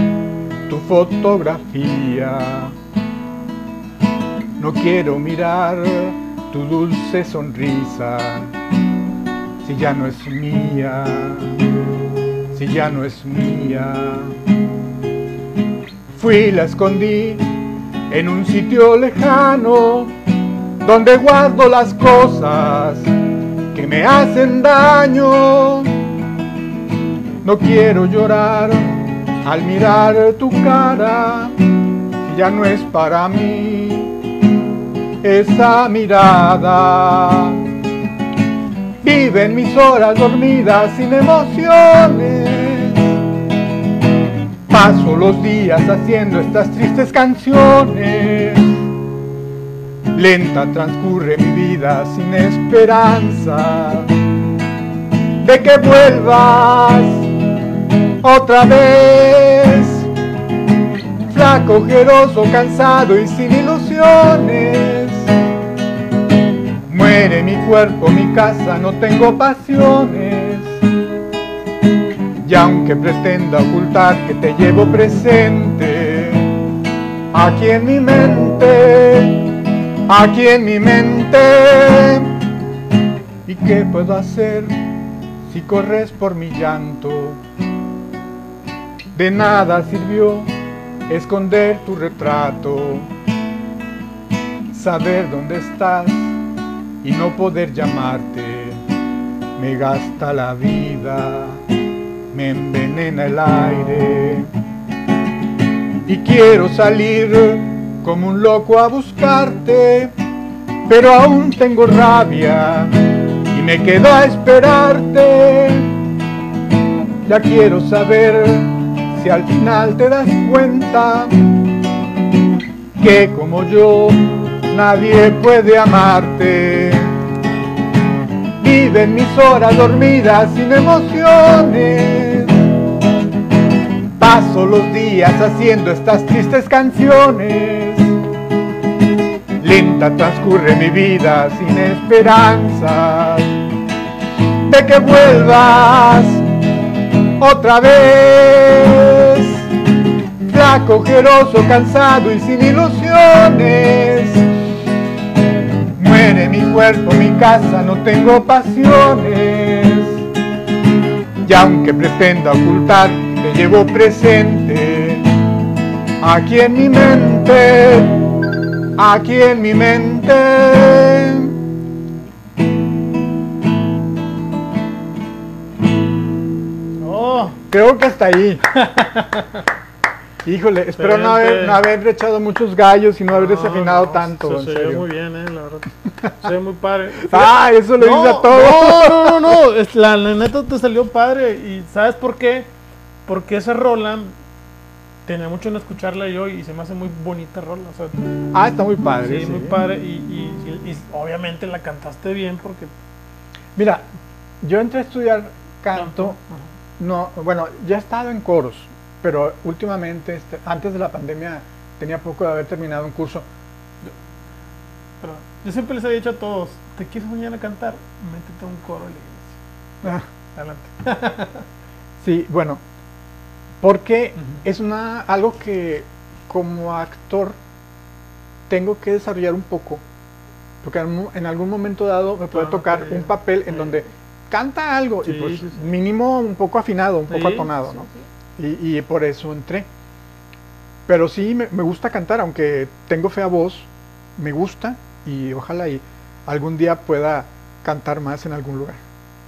tu fotografía. No quiero mirar tu dulce sonrisa. Si ya no es mía, si ya no es mía. Fui la escondí en un sitio lejano donde guardo las cosas que me hacen daño. No quiero llorar al mirar tu cara, si ya no es para mí esa mirada. Vive en mis horas dormidas sin emociones. Paso los días haciendo estas tristes canciones. Lenta transcurre mi vida sin esperanza de que vuelvas otra vez. Flaco, ojeroso, cansado y sin ilusiones. Muere mi cuerpo, mi casa, no tengo pasiones. Y aunque pretenda ocultar que te llevo presente, aquí en mi mente, aquí en mi mente. ¿Y qué puedo hacer si corres por mi llanto? De nada sirvió esconder tu retrato, saber dónde estás y no poder llamarte. Me gasta la vida, me envenena el aire y quiero salir como un loco a buscarte, pero aún tengo rabia y me quedo a esperarte. Ya quiero saber si al final te das cuenta que como yo nadie puede amarte. Vive mis horas dormidas sin emociones. Paso los días haciendo estas tristes canciones. Lenta transcurre mi vida sin esperanzas de que vuelvas otra vez. Flaco, ojeroso, cansado y sin ilusiones. Mi cuerpo, mi casa, no tengo pasiones. Y aunque pretenda ocultar, te llevo presente. Aquí en mi mente, aquí en mi mente. Oh, Creo que hasta ahí. Híjole, espero no haber, no haber echado muchos gallos y no haber no, desafinado no, tanto, Se, ve muy bien, eh, la verdad. Se ve muy padre. Ah, eso lo dice a todo. No, no, no, no. La, la neta te salió padre. ¿Y sabes por qué? Porque esa rola tenía mucho en escucharla yo y se me hace muy bonita rola. O sea, Ah, está muy padre. sí, sí. muy padre. Y, y- y- y obviamente la cantaste bien porque. Mira, yo entré a estudiar canto, no, bueno, ya he estado en coros, pero últimamente, este, antes de la pandemia, tenía poco de haber terminado un curso. Pero yo siempre les he dicho a todos, ¿te quieres mañana cantar? Métete a un coro en la iglesia. Ah, Adelante. sí, bueno, porque es una algo que como actor tengo que desarrollar un poco, porque en, algún momento dado me puede Ah, tocar un papel en Sí. donde canta algo y pues sí, mínimo un poco afinado, un poco atonado, sí, ¿no? Y, y por eso entré. Pero sí me, gusta cantar, aunque tengo fea voz, me gusta y ojalá y algún día pueda cantar más en algún lugar.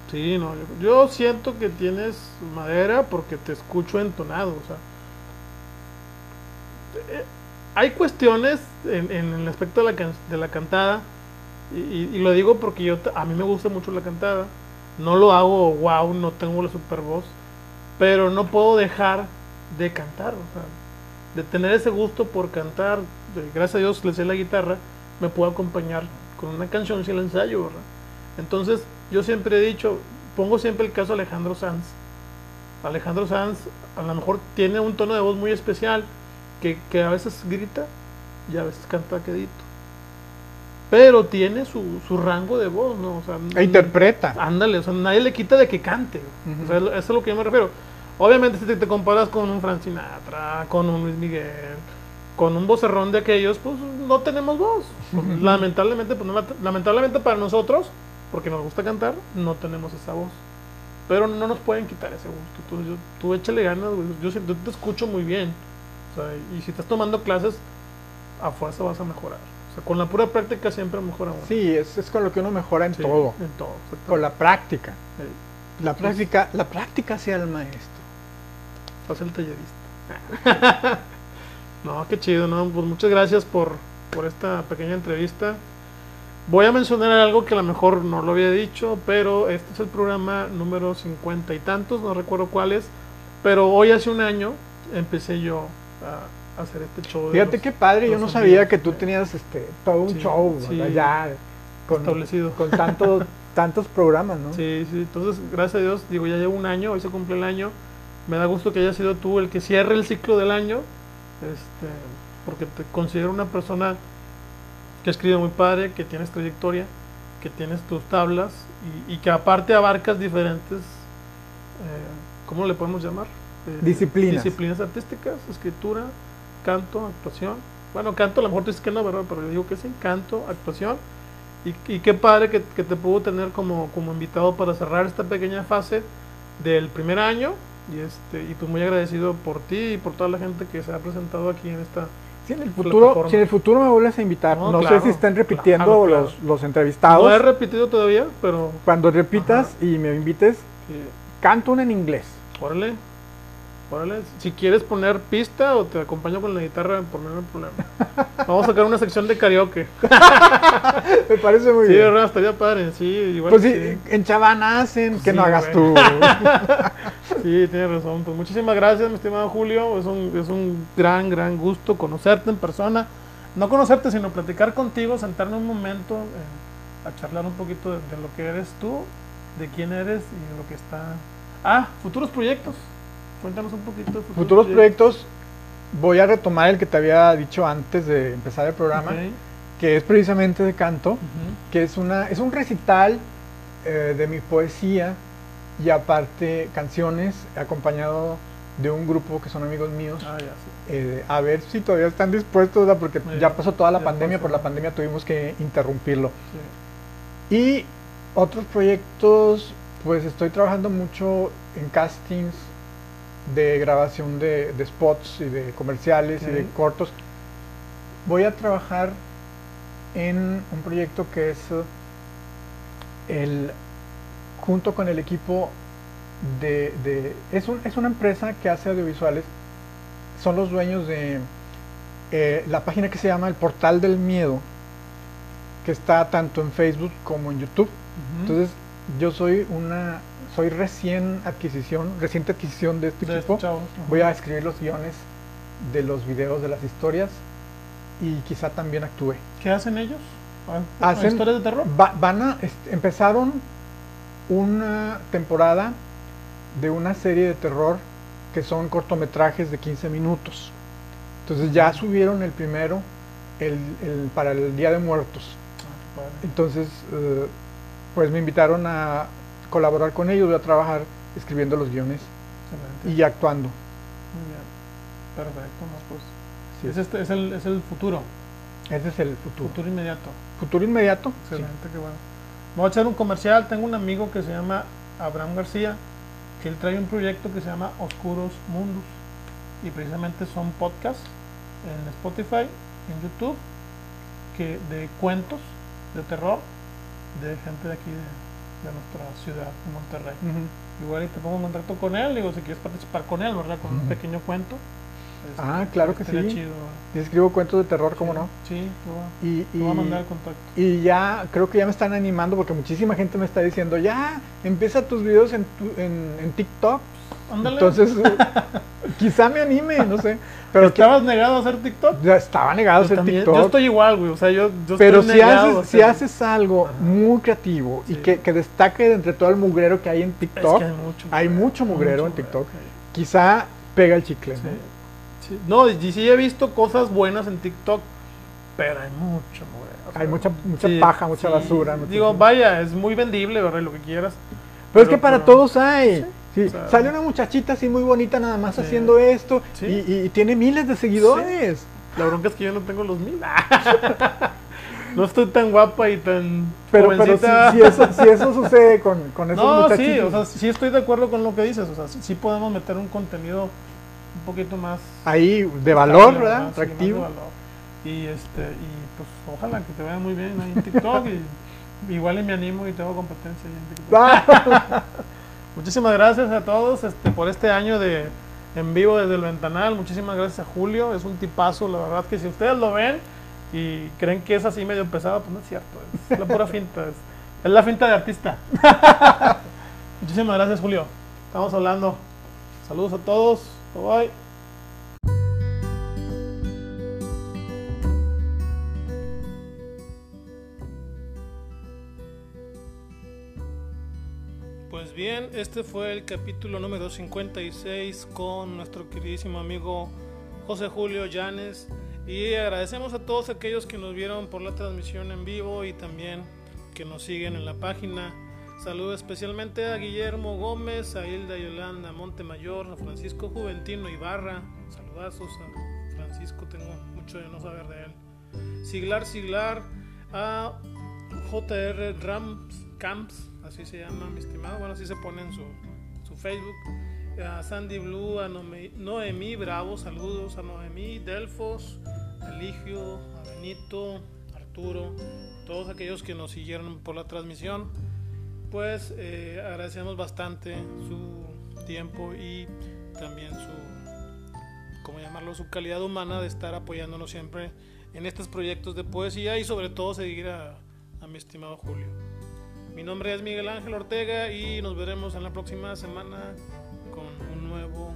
Sí, no, yo, yo siento que tienes madera porque te escucho entonado, o sea. eh, hay cuestiones en, en el aspecto de la, can- de la cantada, y, y- lo digo porque yo a mí me gusta mucho la cantada, no lo hago wow, no tengo la super voz, pero no puedo dejar de cantar, o sea, de tener ese gusto por cantar, gracias a Dios le sé la guitarra, me puedo acompañar con una canción si la ensayo, ¿verdad? Entonces, yo siempre he dicho, pongo siempre el caso de Alejandro Sanz. Alejandro Sanz a lo mejor tiene un tono de voz muy especial, que, que a veces grita y a veces canta quedito. Pero tiene su, su rango de voz, ¿no? O sea, E interpreta. Ándale, o sea, nadie le quita de que cante. Ujú. O sea, eso es a lo que yo me refiero. Obviamente, si te, te comparas con un Frank Sinatra, con un Luis Miguel, con un vocerrón de aquellos, pues no tenemos voz. Pues, lamentablemente, pues, no la- lamentablemente para nosotros, porque nos gusta cantar, no tenemos esa voz. Pero no nos pueden quitar ese gusto. Tú, yo- tú échale ganas, güey. Yo, yo te escucho muy bien. O sea, y si estás tomando clases, a fuerza vas a mejorar. O sea, con la pura práctica siempre mejora uno. Sí, es, es con lo que uno mejora en Sí, todo, En todo. exactamente. con la práctica. Sí. La práctica, la práctica sea el maestro. Pasa el tallerista. no, qué chido, ¿no? Pues muchas gracias por, por esta pequeña entrevista. Voy a mencionar algo que a lo mejor no lo había dicho, pero este es el programa número cincuenta y tantos, no recuerdo cuál es, pero hoy hace un año empecé yo a hacer este show. Fíjate los- qué padre, yo no sabía que tú tenías este todo un Sí, show sí. ya con, establecido. con tantos tantos programas, ¿no? Sí, sí, entonces gracias a Dios, digo, ya llevo un año, hoy se cumple el año, me da gusto que haya sido tú el que cierre el ciclo del año, este, porque te considero una persona que escribe muy padre, que tienes trayectoria, que tienes tus tablas y, y que aparte abarcas diferentes, eh, ¿cómo le podemos llamar? Eh, Disciplinas. Disciplinas artísticas, escritura, canto, actuación. Bueno, canto a lo mejor tú dices que no, ¿verdad? Pero yo digo que sí, canto, actuación. Y, y qué padre que, que te puedo tener como, como invitado para cerrar esta pequeña fase del primer año. Y, este, y pues muy agradecido por ti y por toda la gente que se ha presentado aquí en esta... Si en el futuro, Plataforma. si en el futuro me vuelves a invitar, No, no, claro, sé si están repitiendo claro, claro. Los, los entrevistados. No he repetido todavía, pero... Cuando repitas y me invites, canto una en inglés. órale, órale. Si quieres poner pista o te acompaño con la guitarra, por mí no hay problema. Vamos a sacar una sección de karaoke. Me parece muy Sí, bien. verdad, estaría padre. Sí, igual. Pues sí, sí. en Chavana hacen que Sí, no hagas güey. tú. Sí, tienes razón. Pues muchísimas gracias, mi estimado Julio. Es un, es un gran, gran gusto conocerte en persona. No conocerte, sino platicar contigo, sentarnos un momento eh, a charlar un poquito de, de lo que eres tú, de quién eres y de lo que está. Ah, futuros proyectos. Cuéntanos un poquito. de Futuros proyectos, voy a retomar el que te había dicho antes de empezar el programa, Ok. que es precisamente de canto, Ujú. que es, una, es un recital eh, de mi poesía y aparte canciones acompañado de un grupo que son amigos míos. Ah, ya, sí. Eh, a ver si todavía están dispuestos, ¿verdad? porque Sí, ya pasó toda la pandemia, pasó. por la pandemia tuvimos que interrumpirlo. Sí. Y otros proyectos, pues estoy trabajando mucho en castings de grabación de, de spots y de comerciales y de cortos. Voy a trabajar en un proyecto que es el junto con el equipo de, de- es, un- es una empresa que hace audiovisuales son los dueños de eh, la página que se llama el portal del miedo que está tanto en Facebook como en YouTube entonces yo soy una soy recién adquisición reciente adquisición de este De equipo este chavo. voy a escribir los guiones de los videos de las historias y quizá también actúe ¿Qué hacen ellos? Hacen- ¿Historias de terror? Va- van a empezaron una temporada de una serie de terror que son cortometrajes de 15 minutos. Entonces ya subieron el primero el, el- para el Día de Muertos. Ah. Entonces, eh, pues me invitaron a colaborar con ellos, voy a trabajar escribiendo los guiones Excelente. y actuando. Muy bien. Perfecto, no, pues. Sí, Es, este, es, el, es el futuro, Ese es el futuro. futuro inmediato. Futuro inmediato. sí. Excelente, qué bueno. Voy a echar un comercial. Tengo un amigo que se llama Abraham García, que él trae un proyecto que se llama Oscuros Mundos. Y precisamente son podcasts en Spotify, en YouTube, que de cuentos de terror de gente de aquí de, de nuestra ciudad, de Monterrey. Igual y te pongo en contacto con él, digo, si quieres participar con él, ¿verdad? Con un pequeño cuento. Este, Ah, claro que sí. chido. Y escribo cuentos de terror, ¿cómo no? Sí, Y, te voy a mandar el y, contacto. y ya, creo que ya me están animando porque muchísima gente me está diciendo, ya, empieza tus videos en, tu- en, en TikTok. Ándale. Entonces, quizá me anime, no sé. Pero que- ¿Estabas negado a hacer TikTok? ya estaba negado a hacer también- TikTok. yo estoy igual, güey. O sea, yo, yo Pero estoy si negado haces, si haces algo Ajá. muy creativo y que, que destaque de entre todo el mugrero que hay en Es TikTok, que hay mucho. hay mucho mugrero en TikTok. quizá pega el chicle. sí. ¿no? Sí. No, y sí he visto cosas buenas en TikTok, pero hay mucho o sea, Hay mucha, mucha sí, paja, mucha basura. Digo, vaya, es muy vendible, ¿verdad? Lo que quieras. Pero es que para pero- todos hay. Sí, o sea- sale una muchachita así muy bonita nada más Sí. haciendo esto Sí. y, y tiene miles de seguidores. La bronca es que yo no tengo los mil. no estoy tan guapa y tan Pero, pero si, eso, si eso sucede con, con esos no, muchachitos. sí, o sea, sí estoy de acuerdo con lo que dices. O sea, sí podemos meter un contenido un poquito más ahí de valor, estable, ¿verdad? Atractivo. Y este, y pues ojalá que te vaya muy bien ahí en TikTok. y igual y me animo y tengo competencia ahí en TikTok. Muchísimas gracias a todos este, por este año de en vivo desde el ventanal. Muchísimas gracias a Julio. Es un tipazo, la verdad que si ustedes lo ven y creen que es así medio pesado, pues no es cierto. Es la pura finta. Es, es la finta de artista. Muchísimas gracias, Julio. Estamos hablando. Saludos a todos. Bye bye. Pues bien, este fue el capítulo número 56 con nuestro queridísimo amigo José Julio Llanes y agradecemos a todos aquellos que nos vieron por la transmisión en vivo y también que nos siguen en la página. Saludo especialmente a Guillermo Gómez, a Hilda Yolanda Montemayor, a Francisco Juventino Ibarra. Saludazos a Francisco, tengo mucho de no saber de él. Siglar Siglar, a JR Rams Camps, así se llama mi estimado, bueno, así se pone en su, su Facebook. A Sandy Blue, a Noemí Bravo, saludos a Noemí, Delfos, a Ligio, a Benito, Arturo, todos aquellos que nos siguieron por la transmisión. Pues eh, agradecemos bastante su tiempo y también su, ¿cómo llamarlo? Su calidad humana de estar apoyándonos siempre en estos proyectos de poesía y sobre todo seguir a, a mi estimado Julio. Mi nombre es Miguel Ángel Ortega y nos veremos en la próxima semana con un nuevo.